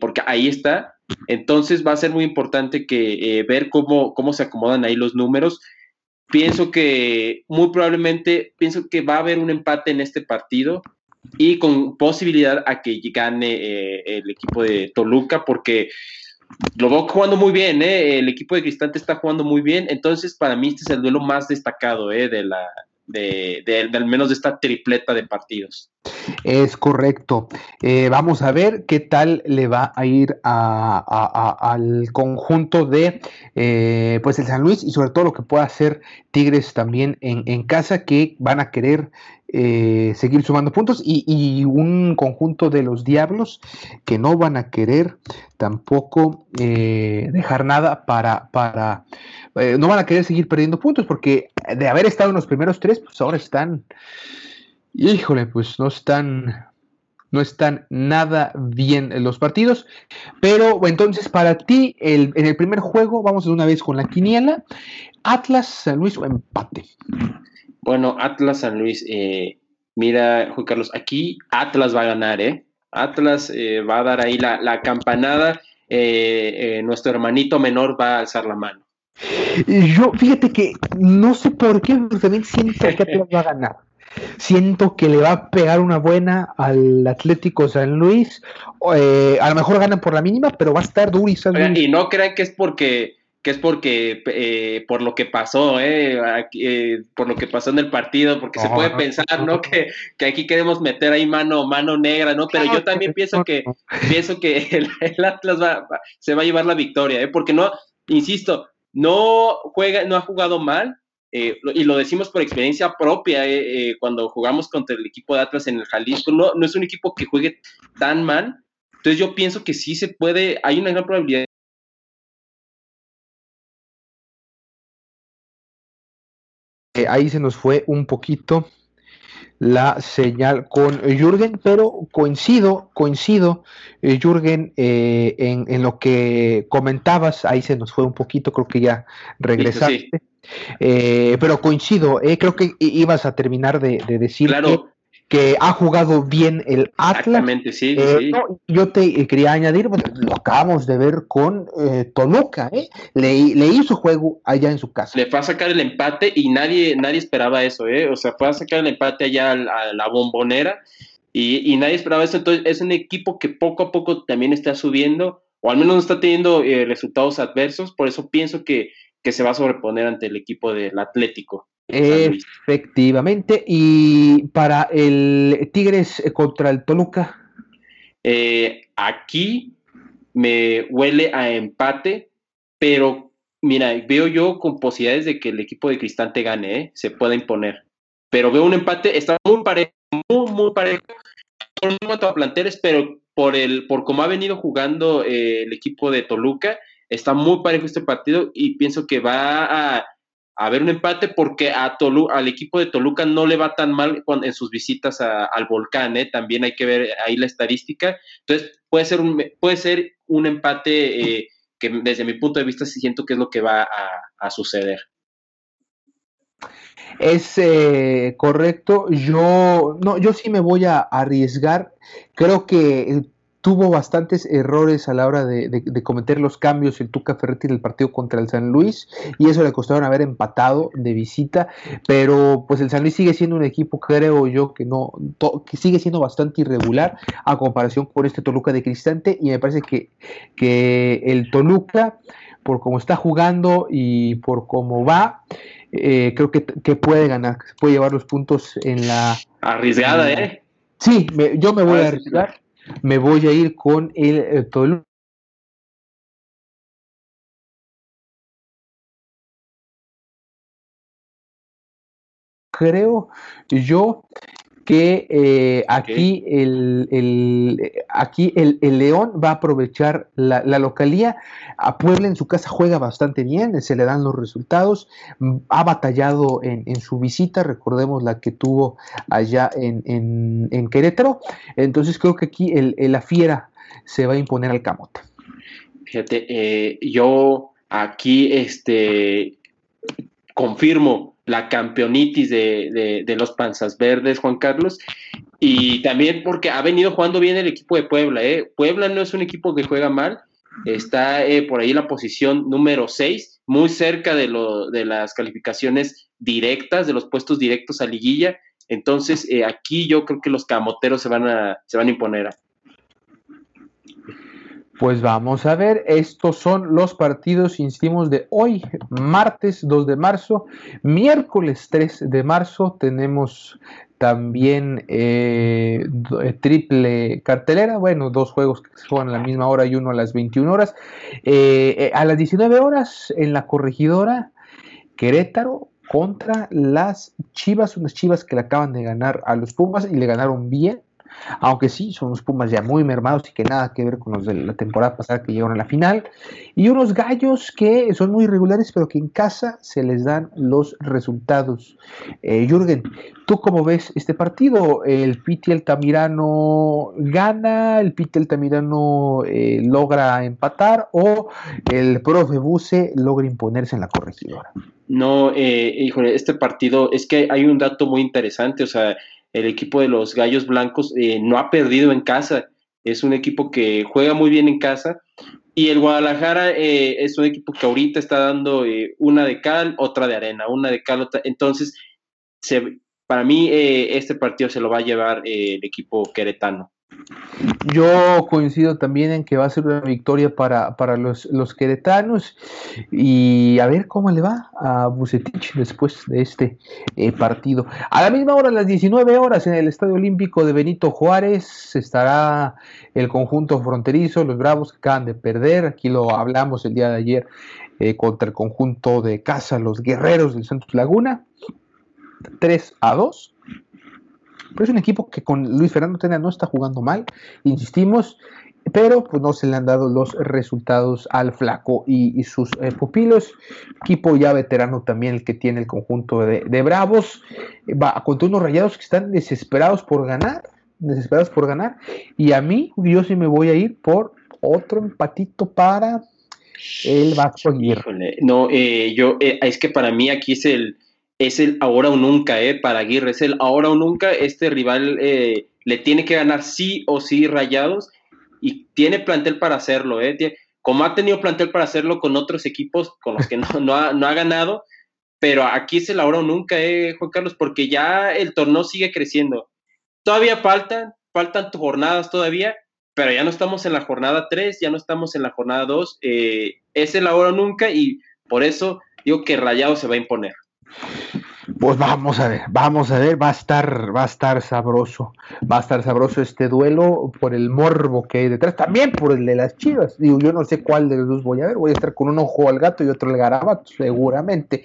porque ahí está entonces va a ser muy importante que eh, ver cómo, cómo se acomodan ahí los números. Pienso que muy probablemente, pienso que va a haber un empate en este partido y con posibilidad a que gane eh, el equipo de Toluca porque lo veo jugando muy bien, eh, el equipo de Cristante está jugando muy bien, entonces para mí este es el duelo más destacado de la, de, al menos de esta tripleta de partidos. Es correcto. Eh, vamos a ver qué tal le va a ir al conjunto de eh, pues el San Luis y sobre todo lo que pueda hacer Tigres también en, casa que van a querer eh, seguir sumando puntos y, un conjunto de los diablos que no van a querer tampoco dejar nada para, para no van a querer seguir perdiendo puntos porque de haber estado en los primeros tres, pues ahora están híjole, pues no están, no están nada bien los partidos. Pero entonces, para ti, el, en el primer juego, vamos de una vez con la quiniela. Atlas, San Luis o empate. Bueno, Atlas, San Luis. Eh, mira, Juan Carlos, aquí Atlas va a ganar, ¿eh? Atlas eh, va a dar ahí la, campanada. Eh, nuestro hermanito menor va a alzar la mano. Yo, fíjate que no sé por qué, pero también siento que Atlas va a ganar. Siento que le va a pegar una buena al Atlético San Luis. Eh, a lo mejor ganan por la mínima, pero va a estar duro y Y no crean que es porque que es porque eh, por lo que pasó, eh, eh, por lo que pasó en el partido, porque se puede pensar, ¿no? Que, aquí queremos meter ahí mano, mano negra, ¿no? Pero yo también pienso que pienso que el, Atlas se va a llevar la victoria, ¿eh? Porque no, insisto, no juega, no ha jugado mal, eh, y lo decimos por experiencia propia, eh, cuando jugamos contra el equipo de Atlas en el Jalisco, no, no es un equipo que juegue tan mal, entonces yo pienso que sí se puede, hay una gran probabilidad ahí se nos fue un poquito la señal con Jürgen, pero coincido, coincido, Jürgen, en, en, lo que comentabas, ahí se nos fue un poquito, creo que ya regresaste. Eh, pero coincido, eh, creo que ibas a terminar de, decir que, ha jugado bien el Atlas. Exactamente, sí, eh, yo te quería añadir, lo acabamos de ver con Toluca, le, hizo juego allá en su casa. Le fue a sacar el empate y nadie, nadie esperaba eso, o sea, fue a sacar el empate allá a, la bombonera y, nadie esperaba eso. Entonces, es un equipo que poco a poco también está subiendo, o al menos no está teniendo resultados adversos, por eso pienso que que se va a sobreponer ante el equipo del Atlético. Efectivamente. Y para el Tigres contra el Toluca. Eh, aquí me huele a empate, pero mira, veo yo con posibilidades de que el equipo de Cristante gane, ¿eh? se pueda imponer. Pero veo un empate, está muy parejo, muy, muy parejo. En cuanto a planteles, pero por el, por cómo ha venido jugando eh, el equipo de Toluca, está muy parejo este partido y pienso que va a, haber un empate porque a Tolu, al equipo de Toluca no le va tan mal en sus visitas al volcán, ¿eh? también hay que ver ahí la estadística. Entonces, puede ser un, puede ser un empate eh, que desde mi punto de vista siento que es lo que va a, suceder. Es eh, correcto. Yo no, yo sí me voy a arriesgar. Creo que tuvo bastantes errores a la hora de, cometer los cambios el Tuca Ferretti en el partido contra el San Luis y eso le costaron haber empatado de visita, pero pues el San Luis sigue siendo un equipo creo yo que no que sigue siendo bastante irregular a comparación con este Toluca de Cristante y me parece que, que el Toluca por cómo está jugando y por cómo va, eh, creo que, puede ganar, puede llevar los puntos en la... Arriesgada, ¿eh? Sí, yo me voy a arriesgar me voy a ir con el, eh, Toluca. Creo yo que eh, aquí, el, aquí el, León va a aprovechar la, localía. A Puebla en su casa juega bastante bien, se le dan los resultados. Ha batallado en, su visita, recordemos la que tuvo allá en, en Querétaro. Entonces creo que aquí el, la fiera se va a imponer al camote. Fíjate, eh, yo aquí este, confirmo la campeonitis de, los Panzas Verdes, Juan Carlos, y también porque ha venido jugando bien el equipo de Puebla. ¿eh? Puebla no es un equipo que juega mal, está eh, por ahí la posición número 6, muy cerca de, lo, de las calificaciones directas, de los puestos directos a liguilla. Entonces, eh, aquí yo creo que los camoteros se van a, se van a imponer. Pues vamos a ver, estos son los partidos, insistimos, de hoy, martes 2 de marzo, miércoles 3 de marzo, tenemos también eh, eh, triple cartelera, bueno, dos juegos que se juegan a la misma hora y uno a las 21 horas. Eh, a las 19 horas en la corregidora, Querétaro contra las Chivas, unas Chivas que le acaban de ganar a los Pumas y le ganaron bien aunque sí, son unos Pumas ya muy mermados y que nada que ver con los de la temporada pasada que llegaron a la final, y unos gallos que son muy irregulares, pero que en casa se les dan los resultados. Eh, Jürgen, ¿tú cómo ves este partido? ¿El Piti Altamirano gana? ¿El Piti Altamirano eh, logra empatar? ¿O el profe Buse logra imponerse en la corregidora? No, eh, híjole, este partido es que hay un dato muy interesante, o sea, el equipo de los Gallos Blancos eh, no ha perdido en casa. Es un equipo que juega muy bien en casa. Y el Guadalajara eh, es un equipo que ahorita está dando eh, una de cal, otra de arena, una de cal, otra. Entonces, se, para mí, este partido se lo va a llevar el equipo queretano. Yo coincido también en que va a ser una victoria para, los, los, queretanos y a ver cómo le va a Bucetich después de este eh, partido. A la misma hora, las 19 horas, en el Estadio Olímpico de Benito Juárez, estará el conjunto fronterizo, los Bravos que acaban de perder. Aquí lo hablamos el día de ayer eh, contra el conjunto de casa, los Guerreros del Santos Laguna. 3 a 2 pero es un equipo que con Luis Fernando Tena no está jugando mal, insistimos, pero pues no se le han dado los resultados al flaco y, sus eh, pupilos. Equipo ya veterano también el que tiene el conjunto de, Bravos. Va contra unos rayados que están desesperados por ganar, desesperados por ganar. Y a mí, yo sí me voy a ir por otro empatito para el Vasco Aguirre. No, eh, yo, eh, es que para mí aquí es el es el ahora o nunca, ¿eh? Para Aguirre, es el ahora o nunca. Este rival eh, le tiene que ganar sí o sí rayados y tiene plantel para hacerlo, ¿eh? como ha tenido plantel para hacerlo con otros equipos con los que no, ha, no ha, ganado, pero aquí es el ahora o nunca, ¿eh, Juan Carlos? Porque ya el torneo sigue creciendo. Todavía faltan, faltan jornadas todavía, pero ya no estamos en la jornada 3, ya no estamos en la jornada 2. Eh, es el ahora o nunca y por eso digo que Rayado se va a imponer. Pues vamos a ver, vamos a ver, va a estar, va a estar sabroso, va a estar sabroso este duelo por el morbo que hay detrás, también por el de las chivas. Digo, yo no sé cuál de los dos voy a ver, voy a estar con un ojo al gato y otro al garabato, seguramente.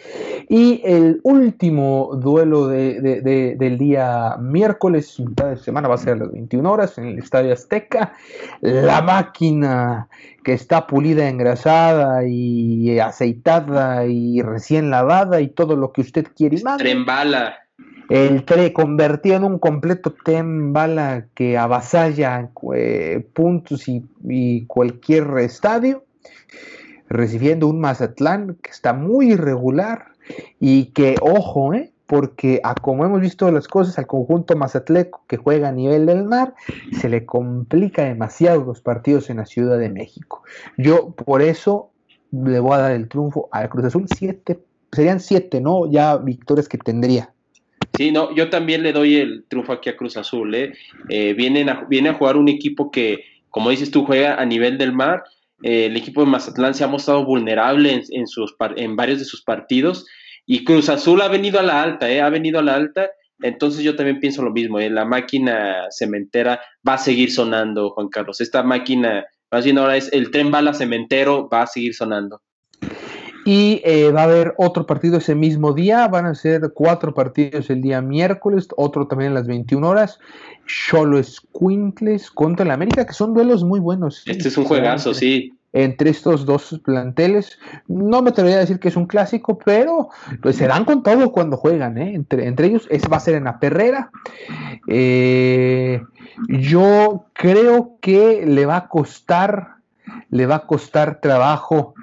Y el último duelo de, del día miércoles, mitad de semana, va a ser a las 21 horas en el Estadio Azteca. La máquina que está pulida, engrasada y aceitada y recién lavada y todo lo que usted quiere. Tren bala. El tren convertido en un completo tren bala que avasalla eh, puntos y, cualquier estadio, recibiendo un Mazatlán que está muy irregular y que, ojo, eh, porque a como hemos visto las cosas, al conjunto mazatleco que juega a nivel del mar, se le complica demasiado los partidos en la Ciudad de México. Yo por eso le voy a dar el triunfo al Cruz Azul, siete, serían siete, ¿no? Ya victorias que tendría. Sí, no, yo también le doy el triunfo aquí a Cruz Azul, ¿eh? eh vienen viene a jugar un equipo que, como dices tú, juega a nivel del mar. Eh, el equipo de Mazatlán se ha mostrado vulnerable en, en varios de sus partidos y Cruz Azul ha venido a la alta, ¿eh? ha venido a la alta. Entonces yo también pienso lo mismo, ¿eh? la máquina cementera va a seguir sonando, Juan Carlos. Esta máquina, más bien ahora es el tren bala cementero, va a seguir sonando. Y eh, va a haber otro partido ese mismo día, van a ser cuatro partidos el día miércoles, otro también a las 21 horas. Cholo Squinkles contra el América, que son duelos muy buenos. Este es un juegazo, sí entre estos dos planteles. No me atrevería a decir que es un clásico, pero pues se dan con todo cuando juegan, ¿eh? entre, entre ellos. Ese va a ser en la perrera. Eh, yo creo que le va a costar, le va a costar trabajo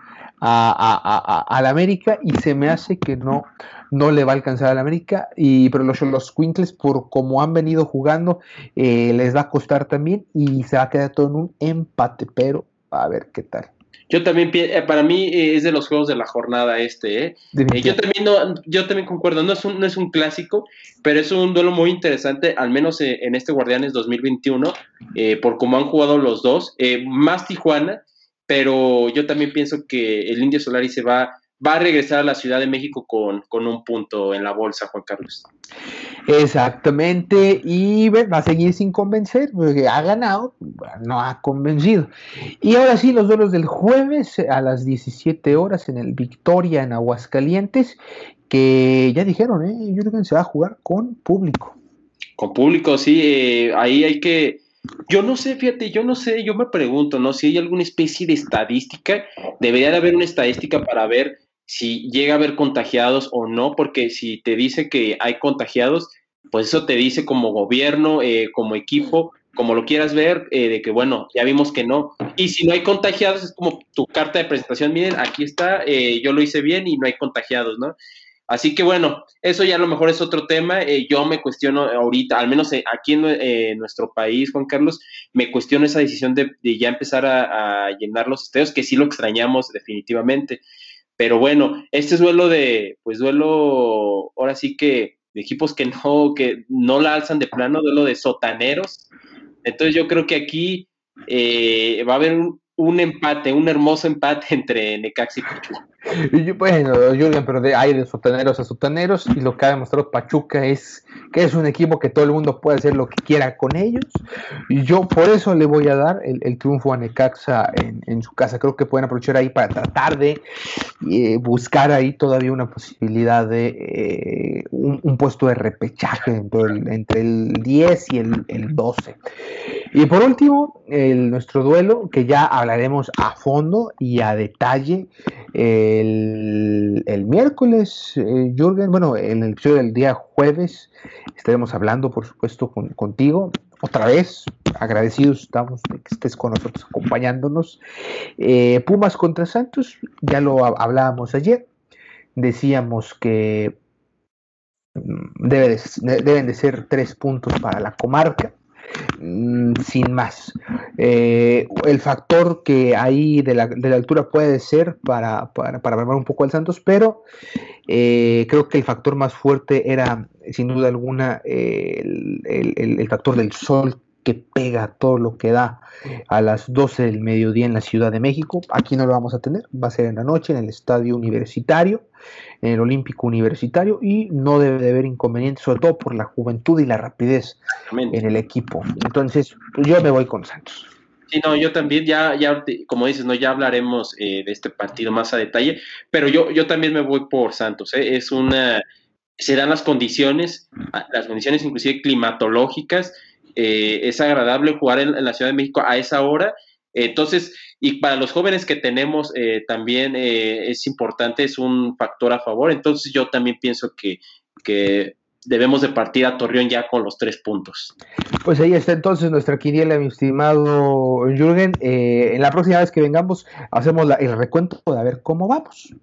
a, la América y se me hace que no, no le va a alcanzar a la América. Y, pero los, los Quintles, por como han venido jugando, eh, les va a costar también y se va a quedar todo en un empate, pero a ver qué tal. Yo también, eh, para mí eh, es de los juegos de la jornada este, ¿eh? yo, también no, yo también concuerdo, no es, un, no es un clásico, pero es un duelo muy interesante, al menos en este Guardianes 2021, por cómo han jugado los dos, más Tijuana, pero yo también pienso que el Indio Solari se va va a regresar a la Ciudad de México con, un punto en la bolsa, Juan Carlos. Exactamente, y va a seguir sin convencer, porque ha ganado, no ha convencido. Y ahora sí, los duelos del jueves a las 17 horas en el Victoria en Aguascalientes, que ya dijeron, ¿eh? Jürgen se va a jugar con público. Con público, sí, eh, ahí hay que... Yo no sé, fíjate, yo no sé, yo me pregunto, ¿no? Si hay alguna especie de estadística, debería de haber una estadística para ver si llega a haber contagiados o no, porque si te dice que hay contagiados, pues eso te dice como gobierno, eh, como equipo, como lo quieras ver, eh, de que bueno, ya vimos que no. Y si no hay contagiados, es como tu carta de presentación, miren, aquí está, eh, yo lo hice bien y no hay contagiados, ¿no? Así que bueno, eso ya a lo mejor es otro tema. yo me cuestiono ahorita, al menos aquí en nuestro país, Juan Carlos, me cuestiono esa decisión de, ya empezar a, a, llenar los estadios, que sí lo extrañamos definitivamente. Pero bueno, este es duelo de, pues duelo, ahora sí que de equipos que no, que no la alzan de plano, duelo de sotaneros. Entonces yo creo que aquí eh, va a haber un, un empate, un hermoso empate entre Necaxa y Pachuca. Bueno, Jürgen, pero de, hay de sotaneros a sotaneros y lo que ha demostrado Pachuca es que es un equipo que todo el mundo puede hacer lo que quiera con ellos. Y yo por eso le voy a dar el, triunfo a Necaxa en, su casa. Creo que pueden aprovechar ahí para tratar de eh, buscar ahí todavía una posibilidad de eh, un, puesto de repechaje entre el, entre el 10 y el, el 12. Y por último, el, nuestro duelo, que ya hablaremos a fondo y a detalle el, miércoles, eh, Jürgen, bueno, en el episodio del día jueves estaremos hablando, por supuesto, contigo. Otra vez, agradecidos estamos de que estés con nosotros acompañándonos. Eh, Pumas contra Santos, ya lo hablábamos ayer. Decíamos que mm, deben de ser tres puntos para la comarca. Mm, sin más. Eh, el factor que ahí de la, de la altura puede ser para, para, para un poco al Santos, pero eh, creo que el factor más fuerte era, sin duda alguna, el, el, factor del sol que pega todo lo que da a las 12 del mediodía en la Ciudad de México. Aquí no lo vamos a tener, va a ser en la noche en el Estadio Universitario, en el Olímpico Universitario y no debe de haber inconvenientes, sobre todo por la juventud y la rapidez en el equipo. Entonces, yo me voy con Santos. Sí, no, yo también, ya, ya, como dices, no, ya hablaremos eh, de este partido más a detalle, pero yo, yo también me voy por Santos, ¿eh? es una, se dan las condiciones, las condiciones inclusive climatológicas, eh, es agradable jugar en, la Ciudad de México a esa hora. Entonces, y para los jóvenes que tenemos eh, también eh, es importante, es un factor a favor. Entonces, yo también pienso que, que debemos de partir a Torreón ya con los tres puntos. Pues ahí está entonces nuestra quiniela, mi estimado Jürgen. Eh, en la próxima vez que vengamos, hacemos el recuento de a ver cómo vamos.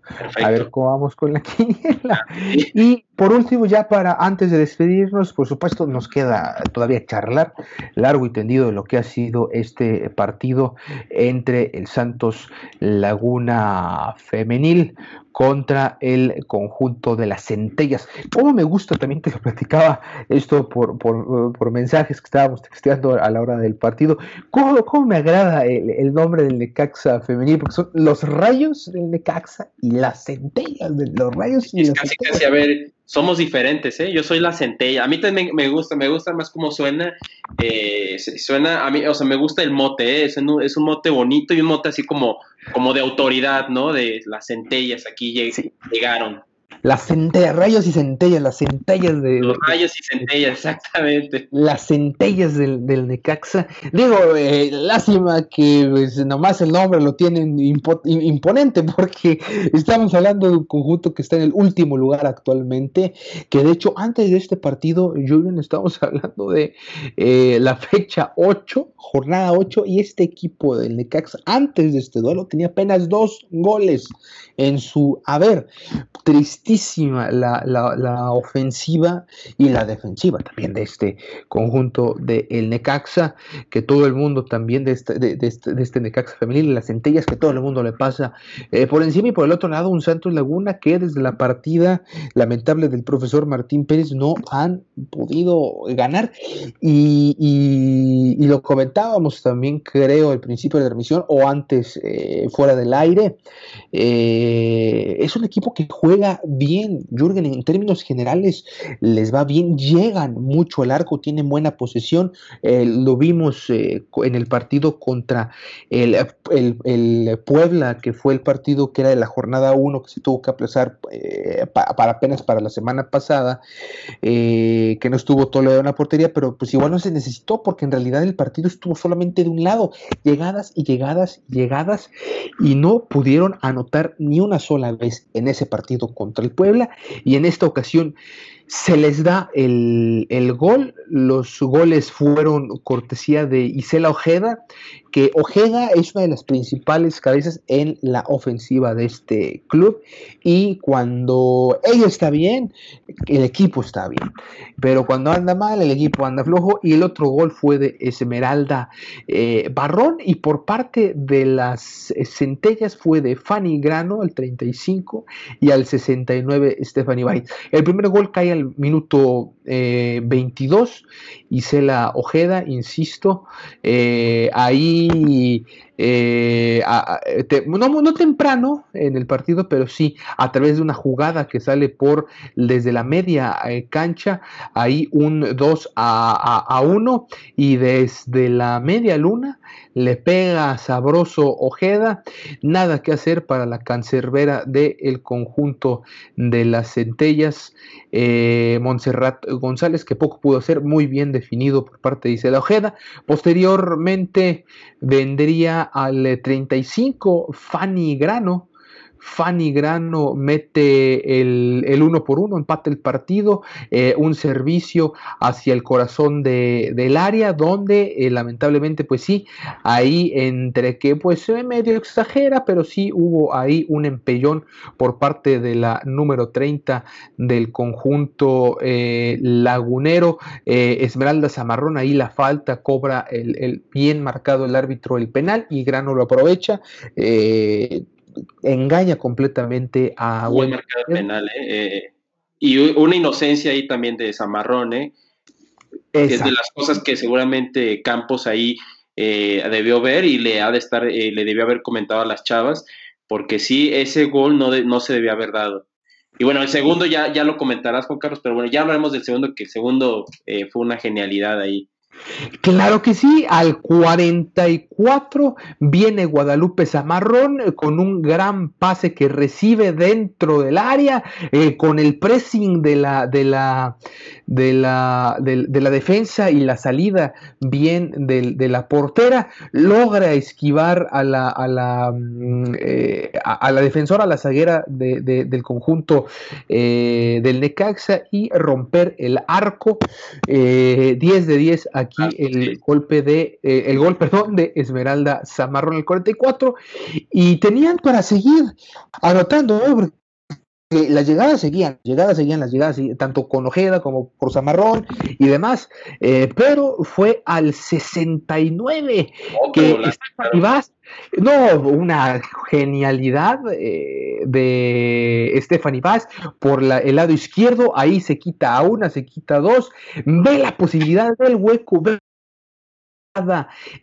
A ver cómo vamos con la quiniela. Y por último, ya para antes de despedirnos, por supuesto, nos queda todavía charlar largo y tendido de lo que ha sido este partido entre el Santos Laguna Femenil contra el conjunto de las centellas. Como me gusta también que se platicaba esto por, por, mensajes que estábamos texteando a la hora del partido. ¿Cómo, cómo me agrada el, nombre del Necaxa femenil? Porque son los rayos del Necaxa y las centellas de los rayos y casi, casi, a ver, somos diferentes, ¿eh? Yo soy la centella. A mí también me gusta, me gusta más cómo suena. Eh, suena, a mí, o sea, me gusta el mote, ¿eh? es, un, es, un, mote bonito y un mote así como, como de autoridad, ¿no? De las centellas aquí llegaron. Las centellas, rayos y centellas, las centellas de. Los rayos y centellas, exactamente. Las centellas del, del Necaxa. Digo, eh, lástima que pues, nomás el nombre lo tienen imponente, porque estamos hablando de un conjunto que está en el último lugar actualmente. Que de hecho, antes de este partido, Julian, estamos hablando de eh, la fecha 8, jornada 8, y este equipo del Necaxa, antes de este duelo, tenía apenas dos goles en su haber. La, la, ofensiva y la defensiva también de este conjunto de el Necaxa, que todo el mundo también de este, de, este, este Necaxa femenil, las centellas que todo el mundo le pasa eh, por encima y por el otro lado un Santos Laguna que desde la partida lamentable del profesor Martín Pérez no han podido ganar y, lo comentábamos también creo al principio de la transmisión o antes eh, fuera del aire. Eh, es un equipo que juega bien, Jürgen, en términos generales les va bien, llegan mucho al arco, tienen buena posesión, eh, lo vimos eh, en el partido contra el, Puebla, que fue el partido que era de la jornada 1 que se tuvo que aplazar para apenas para la semana pasada, que no estuvo Toledo en la portería, pero pues igual no se necesitó porque en realidad el partido estuvo solamente de un lado, llegadas y llegadas llegadas y no pudieron anotar ni una sola vez en ese partido contra el Puebla y en esta ocasión se les da el, gol. Los goles fueron cortesía de Isela Ojeda, que Ojeda es una de las principales cabezas en la ofensiva de este club. Y cuando ella está bien, el equipo está bien. Pero cuando anda mal, el equipo anda flojo. Y el otro gol fue de Esmeralda eh, Barrón. Y por parte de las centellas fue de Fanny Grano, al 35, y al 69, Stephanie White. El primer gol cae al minuto 22, eh, Isela Ojeda, insisto, eh, ahí eh, no, temprano en el partido, pero sí a través de una jugada que sale por desde la media cancha, ahí un 2 a, 1 y desde la media luna le pega sabroso Ojeda, nada que hacer para la cancerbera del conjunto de las centellas, eh, Montserrat González, que poco pudo hacer, muy bien definido por parte de Isela Ojeda. Posteriormente vendría al 35 Fanny Grano, Fanny Grano mete el, el uno por uno, empate el partido, eh, un servicio hacia el corazón de, del área, donde eh, lamentablemente, pues sí, ahí entre que pues medio exagera, pero sí hubo ahí un empellón por parte de la número 30 del conjunto eh, lagunero, Esmeralda Zamarrón, ahí la falta, cobra el, el, bien marcado el árbitro el penal y Grano lo aprovecha engaña completamente a Buen penal, ¿eh? Eh, y una inocencia ahí también de Zamarrón, ¿eh? Es de las cosas que seguramente Campos ahí eh, debió ver y le ha de estar, eh, le debió haber comentado a las chavas, porque sí, ese gol no, no se debía haber dado. Y bueno, el segundo ya, ya lo comentarás, Juan Carlos, pero bueno, ya hablaremos del segundo, que el segundo eh, fue una genialidad ahí. Claro que sí, al 44 viene Guadalupe Zamarrón eh, con un gran pase que recibe dentro del área, eh, con el pressing de la, de la, de la, de, la defensa y la salida bien de, la portera, logra esquivar a la, a la, mm, eh, a, la defensora, a la zaguera del conjunto del Necaxa y romper el arco. 10 de 10 aquí el golpe de, eh, el gol, perdón, de Esmeralda Zamarro en el 44 y tenían para seguir anotando, ¿no? Las llegadas seguían, llegadas seguían, las llegadas tanto con Ojeda como por Zamarrón y demás, eh, pero fue al 69 que no, una genialidad eh, de Stephanie Vaz por el lado izquierdo, ahí se quita a una, se quita a dos, ve la posibilidad del hueco, ve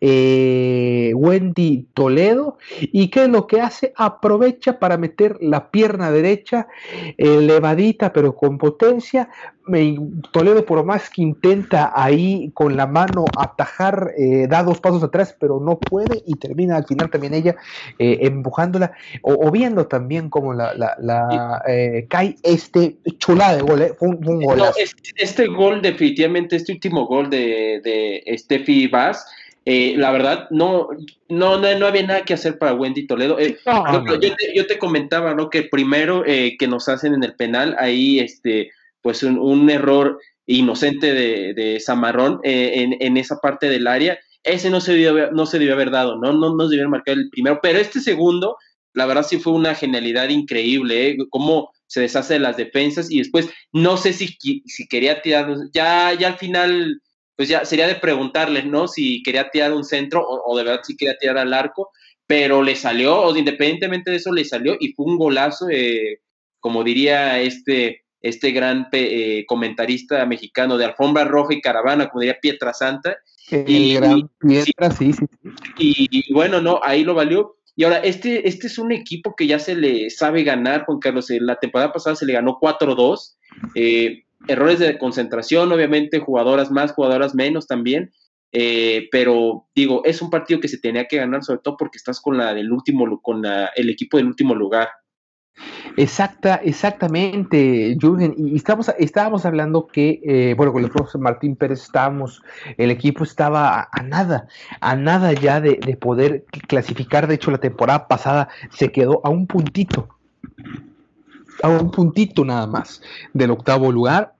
eh, Wendy Toledo. Y qué es lo que hace aprovecha para meter la pierna derecha elevadita pero con potencia. Toledo por más que intenta ahí con la mano atajar, eh, da dos pasos atrás, pero no puede y termina al final también ella eh, empujándola o, viendo también como la, la, eh, cae este chulada de gol, fue un, este, gol definitivamente, este último gol de, de Steffi Vaz, la verdad, no, no, no, había nada que hacer para Wendy Toledo. yo, te, comentaba, ¿no? Que primero que nos hacen en el penal, ahí este pues un, error inocente de, de Zamarrón eh, en, esa parte del área. Ese no se debió, no se debió haber dado, ¿no? No nos debieron marcar el primero, pero este segundo, la verdad sí fue una genialidad increíble, ¿eh? Cómo se deshace de las defensas y después no sé si, si quería tirar, ya, ya al final, pues ya sería de preguntarles, ¿no? Si quería tirar un centro o, de verdad si quería tirar al arco, pero le salió, o independientemente de eso, le salió y fue un golazo, eh, como diría este este gran eh, comentarista mexicano de Alfombra Roja y Caravana, como diría Pietra Santa. y, gran Pietra, sí, sí, Y, bueno, no, ahí lo valió. Y ahora, este, este es un equipo que ya se le sabe ganar, Juan Carlos. La temporada pasada se le ganó 4-2. Eh, errores de concentración, obviamente, jugadoras más, jugadoras menos también. Eh, pero digo, es un partido que se tenía que ganar, sobre todo porque estás con la del último, con el equipo del último lugar. Exacta, exactamente, Jürgen. Y estábamos hablando que, eh, bueno, con el profesor Martín Pérez estábamos, el equipo estaba a, nada, a nada ya de, poder clasificar. De hecho, la temporada pasada se quedó a un puntito, a un puntito nada más del octavo lugar.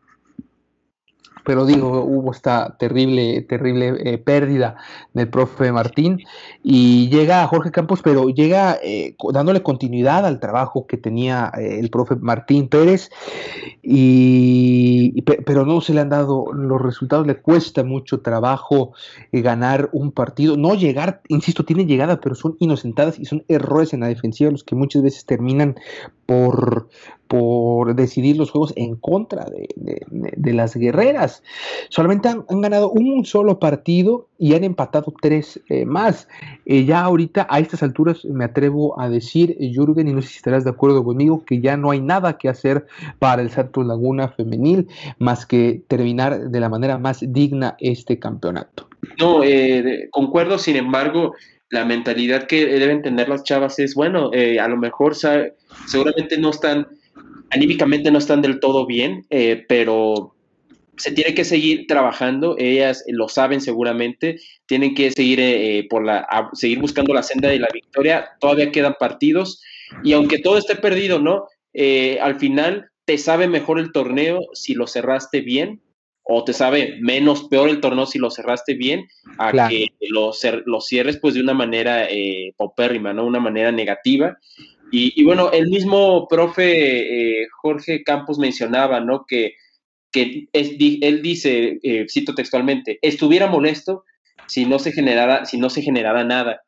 Pero digo, hubo esta terrible, terrible eh, pérdida del profe Martín y llega Jorge Campos, pero llega eh, dándole continuidad al trabajo que tenía eh, el profe Martín Pérez, y, pero no se le han dado los resultados, le cuesta mucho trabajo ganar un partido, no llegar, insisto, tiene llegada, pero son inocentadas y son errores en la defensiva los que muchas veces terminan por, por decidir los juegos en contra de, las guerreras. Solamente han, ganado un solo partido y han empatado tres eh, más. Eh, ya ahorita a estas alturas me atrevo a decir, Jürgen, y no sé si estarás de acuerdo conmigo, que ya no hay nada que hacer para el Santos Laguna femenil más que terminar de la manera más digna este campeonato. No, eh, concuerdo, sin embargo, la mentalidad que deben tener las chavas es, bueno, a lo mejor seguramente no están anímicamente no están del todo bien, eh, pero se tiene que seguir trabajando, ellas lo saben seguramente, tienen que seguir, eh, por la, seguir buscando la senda de la victoria, todavía quedan partidos y aunque todo esté perdido, ¿no? Eh, al final te sabe mejor el torneo si lo cerraste bien o te sabe menos peor el torneo si lo cerraste bien a que lo, lo, cierres pues de una manera eh, popérrima, ¿no? Una manera negativa. Y, bueno, el mismo profe eh, Jorge Campos mencionaba, ¿no? Que, que él dice, eh, cito textualmente, estuviera molesto si no se generara, si no se generara nada,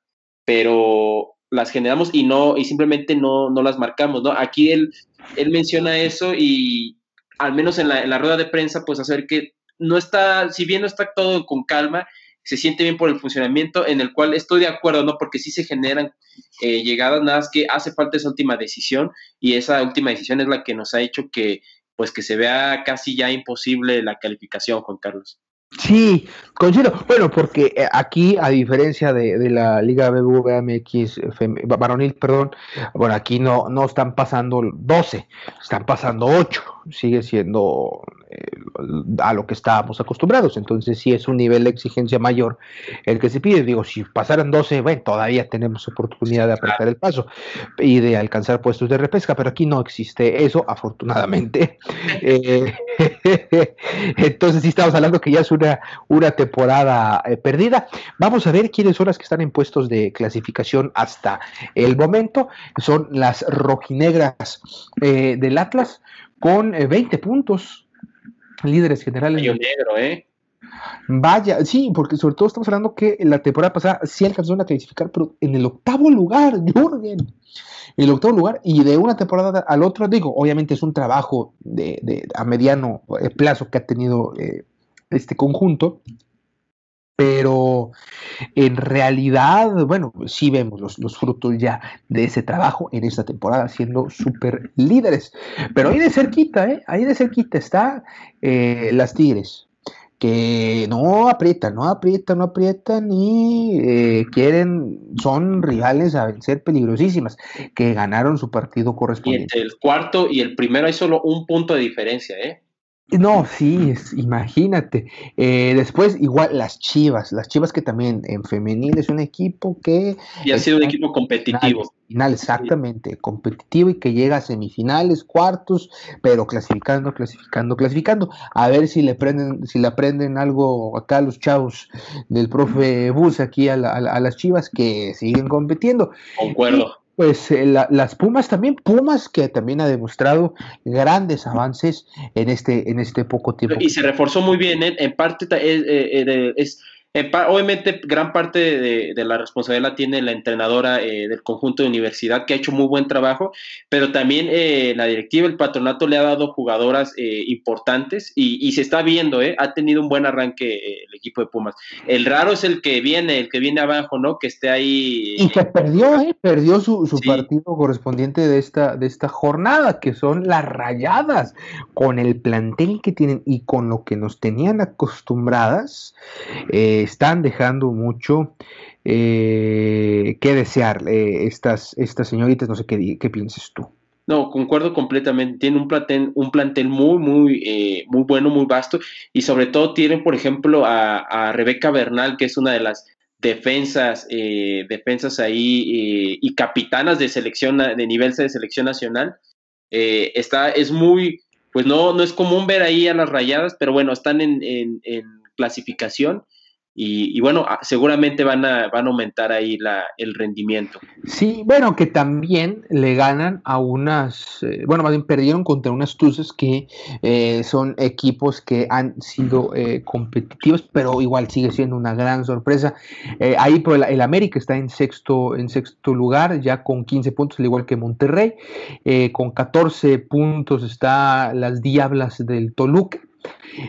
pero las generamos y no, y simplemente no, no las marcamos, ¿no? Aquí él, él menciona eso y al menos en la, rueda de prensa, pues hacer que no está, si bien no está todo con calma, se siente bien por el funcionamiento, en el cual estoy de acuerdo, ¿no? Porque sí se generan eh, llegadas, nada más que hace falta esa última decisión y esa última decisión es la que nos ha hecho que, pues, que se vea casi ya imposible la calificación, Juan Carlos. Sí, coincido. Bueno, porque eh, aquí, a diferencia de, la Liga BBVA MX varonil, perdón, bueno, aquí no, no están pasando 12, están pasando 8. Sigue siendo a lo que estábamos acostumbrados. Entonces sí es un nivel de exigencia mayor el que se pide. Digo, si pasaran 12, bueno, todavía tenemos oportunidad de apretar el paso y de alcanzar puestos de repesca, pero aquí no existe eso, afortunadamente. Eh, entonces sí estamos hablando que ya es una, una temporada eh, perdida. Vamos a ver quiénes son las que están en puestos de clasificación hasta el momento. Son las rojinegras eh, del Atlas con 20 puntos líderes generales. negro, ¿eh? Vaya, sí, porque sobre todo estamos hablando que la temporada pasada sí alcanzaron a clasificar, pero en el octavo lugar, Jürgen. En el octavo lugar, y de una temporada al otro, digo, obviamente es un trabajo de, a mediano eh, plazo que ha tenido eh, este conjunto, pero en realidad, bueno, sí vemos los, frutos ya de ese trabajo en esta temporada siendo súper líderes. Pero ahí de cerquita, ¿eh? Ahí de cerquita está eh, las Tigres, que no aprietan, no aprietan, no aprietan y eh, quieren, son rivales a vencer peligrosísimas, que ganaron su partido correspondiente. Y entre el cuarto y el primero hay solo un punto de diferencia, ¿eh? No, sí, imagínate. Eh, después, igual las Chivas, las Chivas que también en femenil es un equipo que... Y ha sido un equipo competitivo. Final, exactamente, competitivo y que llega a semifinales, cuartos, pero clasificando, clasificando, clasificando. A ver si le prenden, si le aprenden algo acá a los chavos del profe Bus aquí a, las Chivas que siguen compitiendo. Concuerdo. Pues eh, las Pumas también, Pumas que también ha demostrado grandes avances en este, en este poco tiempo. Y se reforzó muy bien, ¿eh? en parte eh, es obviamente, gran parte de, la responsabilidad la tiene la entrenadora eh, del conjunto de universidad, que ha hecho muy buen trabajo, pero también eh, la directiva, el patronato le ha dado jugadoras eh, importantes y, se está viendo, ha tenido un buen arranque el equipo de Pumas. El raro es el que viene, el que viene abajo, ¿no? Que esté ahí. Y que perdió, perdió su, partido correspondiente de esta, de esta jornada, que son las rayadas, con el plantel que tienen y con lo que nos tenían acostumbradas. Eh, están dejando mucho eh, que desear eh, estas, estas señoritas, no sé qué, qué pienses tú. No, concuerdo completamente. Tiene un plantel, un plantel muy, muy, eh, muy bueno, muy vasto. Y sobre todo tienen, por ejemplo, a, Rebeca Bernal, que es una de las defensas, defensas ahí y capitanas de selección, de nivel de selección nacional. está, es muy, pues no, no es común ver ahí a las rayadas, pero bueno, están en, en clasificación y, bueno, ah, seguramente van a, van a aumentar ahí la, el rendimiento. Sí, bueno, que también le ganan a unas, eh, bueno, más bien perdieron contra unas Tuzas que eh, son equipos que han sido eh, competitivos, pero igual sigue siendo una gran sorpresa. ahí por el, el, América está en sexto, en sexto lugar, ya con 15 puntos, al igual que Monterrey. con 14 puntos está las Diablas del Toluca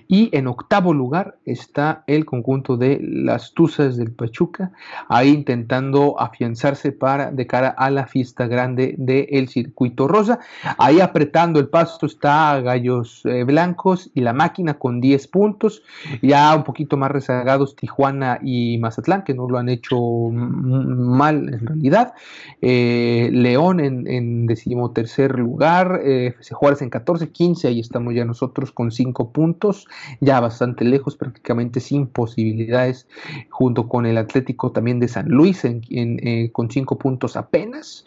y en octavo lugar está el conjunto de las Tuzas del Pachuca, ahí intentando afianzarse para de cara a la fiesta grande del circuito rosa. Ahí apretando el pasto está Gallos eh, Blancos y la máquina con 10 puntos. Ya un poquito más rezagados Tijuana y Mazatlán, que no lo han hecho mal en realidad. Eh, León en, en decimotercer lugar, eh, Juárez en 14, 15, ahí estamos ya nosotros con 5 puntos ya bastante lejos, prácticamente sin posibilidades, junto con el Atlético también de San Luis eh, con cinco puntos apenas.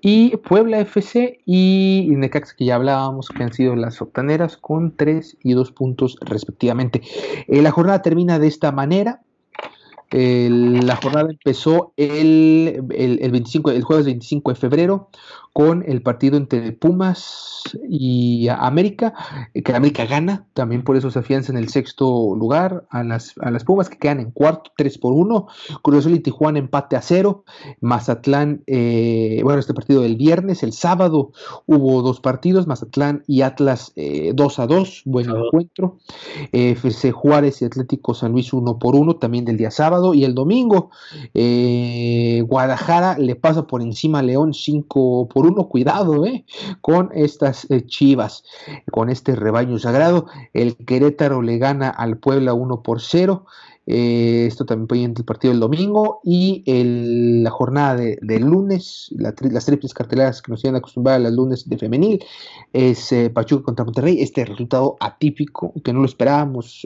Y Puebla FC y Necaxa, que ya hablábamos, que han sido las sotaneras, con tres y dos puntos respectivamente. Eh, la jornada termina de esta manera. la jornada empezó el, el, 25, el jueves 25 de febrero con el partido entre Pumas y América, que América gana, también por eso se afianza en el sexto lugar a las, a las Pumas que quedan en cuarto, 3 por 1, Cruz Azul y Tijuana empate a cero, Mazatlán, eh, bueno, este partido del viernes, el sábado hubo dos partidos, Mazatlán y Atlas 2 eh, a 2, buen encuentro, FC Juárez y Atlético San Luis 1 por 1, también del día sábado, y el domingo eh, Guadalajara le pasa por encima a León 5 por uno, cuidado, eh, con estas eh, chivas, con este rebaño sagrado. El Querétaro le gana al Puebla 1 por 0. Eh, esto también fue en el partido del domingo y la jornada de, lunes, las triples carteleras que nos tienen acostumbradas las lunes de femenil, es Pachuca contra Monterrey. Este resultado atípico, que no lo esperábamos,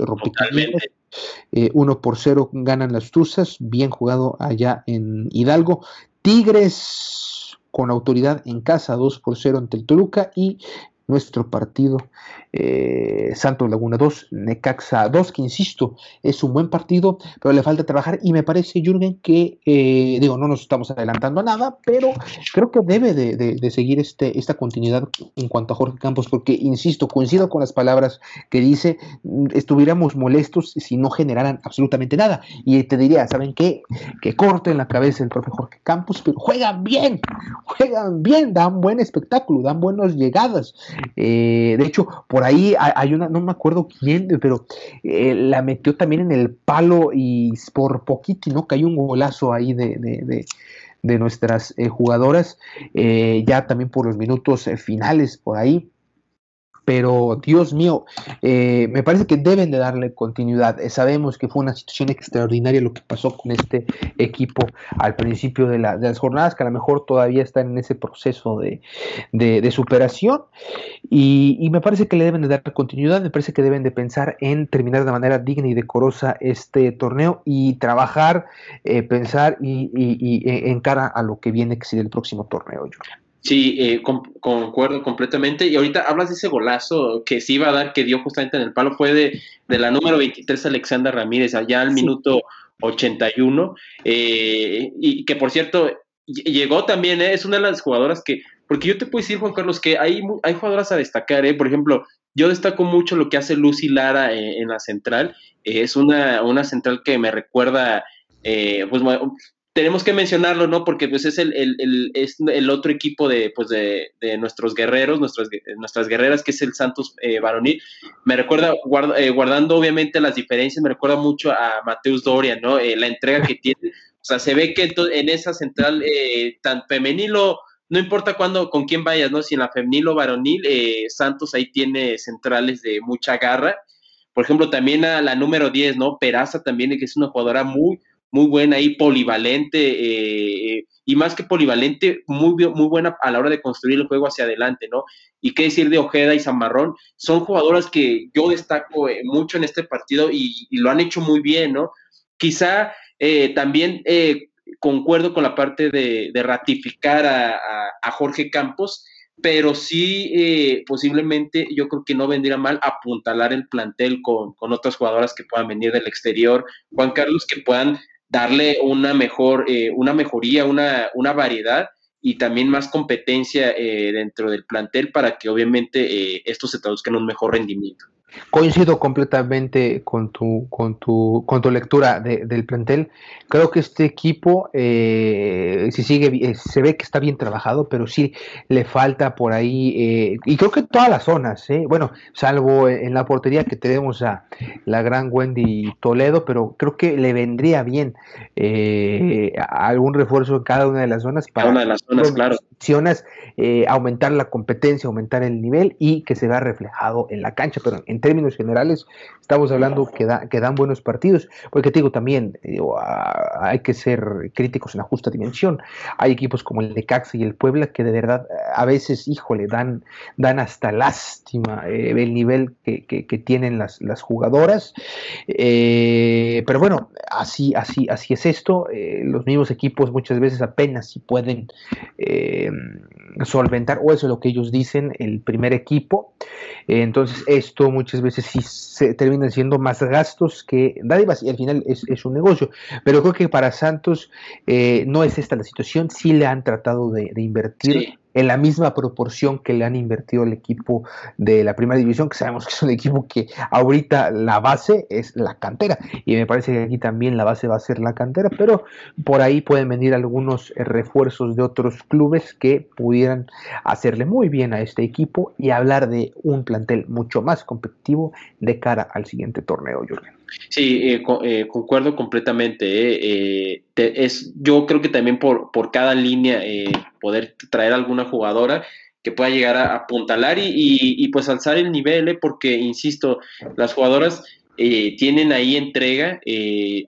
eh, 1 por 0 ganan las Tuzas, bien jugado allá en Hidalgo. Tigres con autoridad en casa 2 por 0 ante el Toluca y nuestro partido eh, Santos Laguna 2, Necaxa 2, que insisto, es un buen partido, pero le falta trabajar y me parece, Jürgen, que, eh, digo, no nos estamos adelantando a nada, pero creo que debe de, seguir este, esta continuidad en cuanto a Jorge Campos, porque, insisto, coincido con las palabras que dice, mm, estuviéramos molestos si no generaran absolutamente nada. Y te diría, ¿saben qué? Que corten la cabeza el profe Jorge Campos, pero juegan bien, juegan bien, dan buen espectáculo, dan buenas llegadas. Eh, de hecho, por por ahí hay una, no me acuerdo quién, pero eh, la metió también en el palo y por poquito, ¿no? Cayó un golazo ahí de, nuestras eh, jugadoras, eh, ya también por los minutos finales por ahí pero Dios mío, eh, me parece que deben de darle continuidad. Eh, sabemos que fue una situación extraordinaria lo que pasó con este equipo al principio de, las jornadas, que a lo mejor todavía están en ese proceso de, superación, y, me parece que le deben de dar continuidad, me parece que deben de pensar en terminar de manera digna y decorosa este torneo y trabajar, eh, pensar y, en cara a lo que viene que el próximo torneo, Julián. Sí, eh, concuerdo completamente. Y ahorita hablas de ese golazo que se iba a dar, que dio justamente en el palo, fue de, de la número 23, Alexandra Ramírez, allá al minuto 81. Eh, y que por cierto, llegó también, eh, es una de las jugadoras que, porque yo te puedo decir, Juan Carlos, que hay, hay jugadoras a destacar, por ejemplo, yo destaco mucho lo que hace Lucy Lara en la central. es una, una central que me recuerda, pues tenemos que mencionarlo, ¿no? Porque pues es el, el, es el otro equipo de, pues de, de, nuestros guerreros, nuestras, nuestras guerreras, que es el Santos eh, Varonil. Me recuerda, eh, guardando obviamente las diferencias, me recuerda mucho a Mateus Doria, ¿no? Eh, la entrega que tiene. O sea, se ve que en esa central, tan femenil o no importa cuándo, con quién vayas, ¿no? Si en la femenil o varonil, Santos ahí tiene centrales de mucha garra. Por ejemplo, también a la número 10, ¿no? Peraza también, que es una jugadora muy, muy buena y polivalente, eh, y más que polivalente, muy, muy buena a la hora de construir el juego hacia adelante, ¿no? Y qué decir de Ojeda y Zamarrón, son jugadoras que yo destaco eh, mucho en este partido y, lo han hecho muy bien, ¿no? Quizá eh, también concuerdo con la parte de, ratificar a, Jorge Campos, pero sí posiblemente yo creo que no vendría mal apuntalar el plantel con, con, otras jugadoras que puedan venir del exterior, Juan Carlos, que puedan darle una mejor, eh, una mejoría, una, una variedad y también más competencia eh, dentro del plantel para que obviamente eh, esto se traduzca en un mejor rendimiento. Coincido completamente con tu, con tu, con tu lectura del plantel. Creo que este equipo, eh, si sigue, eh, se ve que está bien trabajado, pero sí le falta por ahí, eh, y creo que en todas las zonas, bueno, salvo en la portería que tenemos a la gran Wendy Toledo, pero creo que le vendría bien algún refuerzo en cada una de las zonas para una de las zonas, claro. aumentar la competencia, aumentar el nivel y que se vea reflejado en la cancha, pero en términos generales estamos hablando que, que dan buenos partidos, porque te digo también, eh, hay que ser críticos en la justa dimensión. Hay equipos como el de Caxa y el Puebla que de verdad a veces, híjole, dan, dan hasta lástima eh, el nivel que, tienen las, las jugadoras. Eh, pero bueno, así, así, así es esto. los mismos equipos muchas veces apenas si pueden solventar, o eso es lo que ellos dicen, el primer equipo. entonces, esto muchas muchas veces sí se terminan siendo más gastos que dádivas y al final es, un negocio. Pero creo que para Santos eh, no es esta la situación, sí le han tratado de, invertir en la misma proporción que le han invertido el equipo de la primera división, que sabemos que es un equipo que ahorita la base es la cantera, y me parece que aquí también la base va a ser la cantera, pero por ahí pueden venir algunos eh, refuerzos de otros clubes que pudieran hacerle muy bien a este equipo y hablar de un plantel mucho más competitivo de cara al siguiente torneo, Jürgen. Sí, eh, eh, concuerdo completamente. Eh, es, yo creo que también por, por cada línea poder traer alguna jugadora que pueda llegar a apuntalar y, y, pues alzar el nivel, porque, insisto, las jugadoras tienen ahí entrega,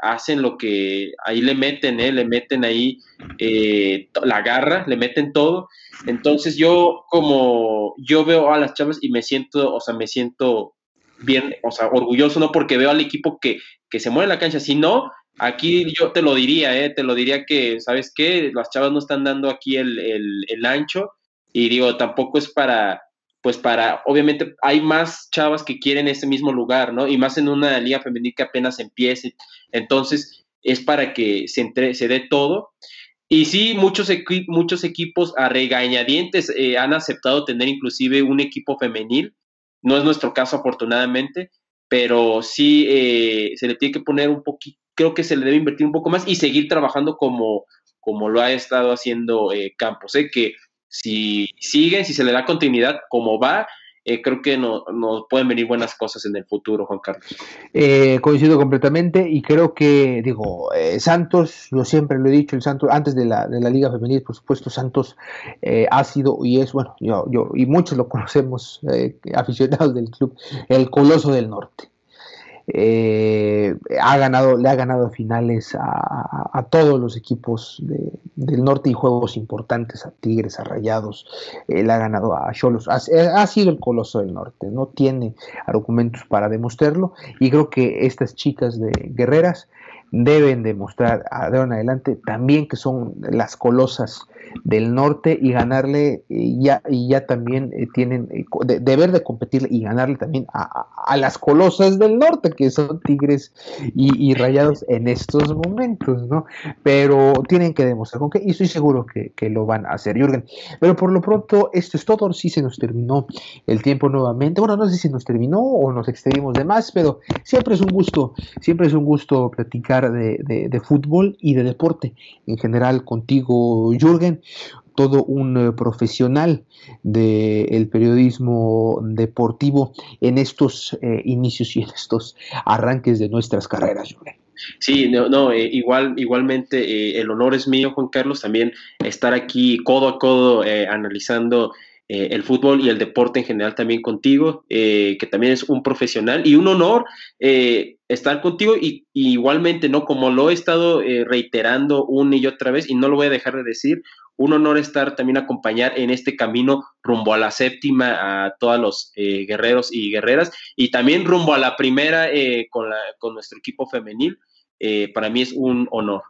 hacen lo que ahí le meten, le meten ahí la garra, le meten todo. Entonces yo como yo veo a las chavas y me siento, o sea, me siento bien, o sea, orgulloso, no porque veo al equipo que, que se mueve en la cancha, sino aquí yo te lo diría, eh, te lo diría que, ¿sabes qué? Las chavas no están dando aquí el, el, ancho y digo, tampoco es para, pues para, obviamente hay más chavas que quieren ese mismo lugar, ¿no? Y más en una liga femenil que apenas empiece, entonces es para que se, entre, se dé todo. Y sí, muchos, muchos equipos a regañadientes eh, han aceptado tener inclusive un equipo femenil, no es nuestro caso, afortunadamente, pero sí eh, se le tiene que poner un poquito, creo que se le debe invertir un poco más y seguir trabajando como, como lo ha estado haciendo eh, Campos. ¿eh? Que si siguen, si se le da continuidad como va, eh, creo que nos no pueden venir buenas cosas en el futuro, Juan Carlos. Eh, coincido completamente y creo que, digo, eh, Santos, yo siempre lo he dicho, el Santos, antes de la, de la Liga Femenil, por supuesto, Santos ha sido y es, bueno, yo, yo y muchos lo conocemos, aficionados del club, el Coloso del Norte. Eh, ha ganado, le ha ganado finales a, todos los equipos del norte y juegos importantes, a Tigres, a Rayados, le ha ganado a Cholos, ha, ha, sido el coloso del norte, no tiene argumentos para demostrarlo y creo que estas chicas de guerreras deben demostrar de ahora en adelante también que son las colosas del norte y ganarle y ya, y ya también eh, tienen eh, deber de competir y ganarle también a, las colosas del norte que son Tigres y, Rayados en estos momentos, ¿no? Pero tienen que demostrar con qué y estoy seguro que, lo van a hacer, Jürgen. Pero por lo pronto esto es todo, sí se nos terminó el tiempo nuevamente. Bueno, no sé si nos terminó o nos extendimos de más, pero siempre es un gusto, siempre es un gusto platicar de, fútbol y de deporte. En general contigo, Jürgen todo un eh, profesional del periodismo deportivo en estos eh, inicios y en estos arranques de nuestras carreras, Sí, no, eh, igual, igualmente el honor es mío, Juan Carlos, también estar aquí codo a codo analizando el fútbol y el deporte en general también contigo, que también es un profesional y un honor estar contigo y, igualmente, ¿no? Como lo he estado reiterando una y otra vez y no lo voy a dejar de decir, un honor estar también acompañar en este camino rumbo a la séptima a todos los eh, guerreros y guerreras y también rumbo a la primera eh, con, la, con nuestro equipo femenil. Eh, para mí es un honor.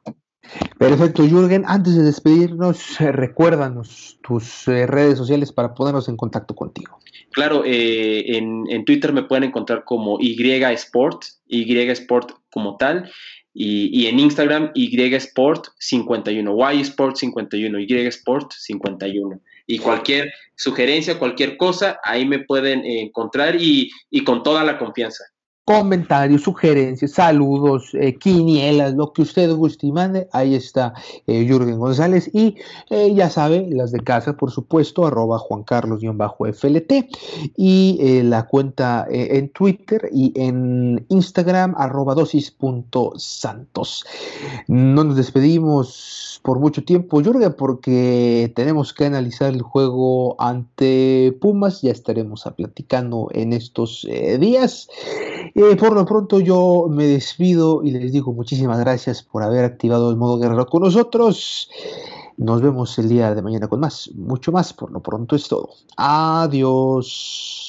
Perfecto, Jürgen. Antes de despedirnos, recuérdanos tus redes sociales para ponernos en contacto contigo. Claro, en, en, Twitter me pueden encontrar como Y Sport, Y Sport como tal. Y, en Instagram, YSport51, YSport51, YSport51. Y cualquier sugerencia, cualquier cosa, ahí me pueden encontrar y, y con toda la confianza comentarios, sugerencias, saludos, eh, quinielas, lo que usted guste y mande, ahí está eh, Jürgen González y eh, ya sabe, las de casa, por supuesto, arroba Juan Carlos-FLT y la cuenta en Twitter y en Instagram, arroba dosis.santos. No nos despedimos por mucho tiempo, Jürgen, porque tenemos que analizar el juego ante Pumas, ya estaremos platicando en estos días. Por lo pronto yo me despido y les digo muchísimas gracias por haber activado el modo guerrero con nosotros. Nos vemos el día de mañana con más, mucho más. Por lo pronto es todo. Adiós.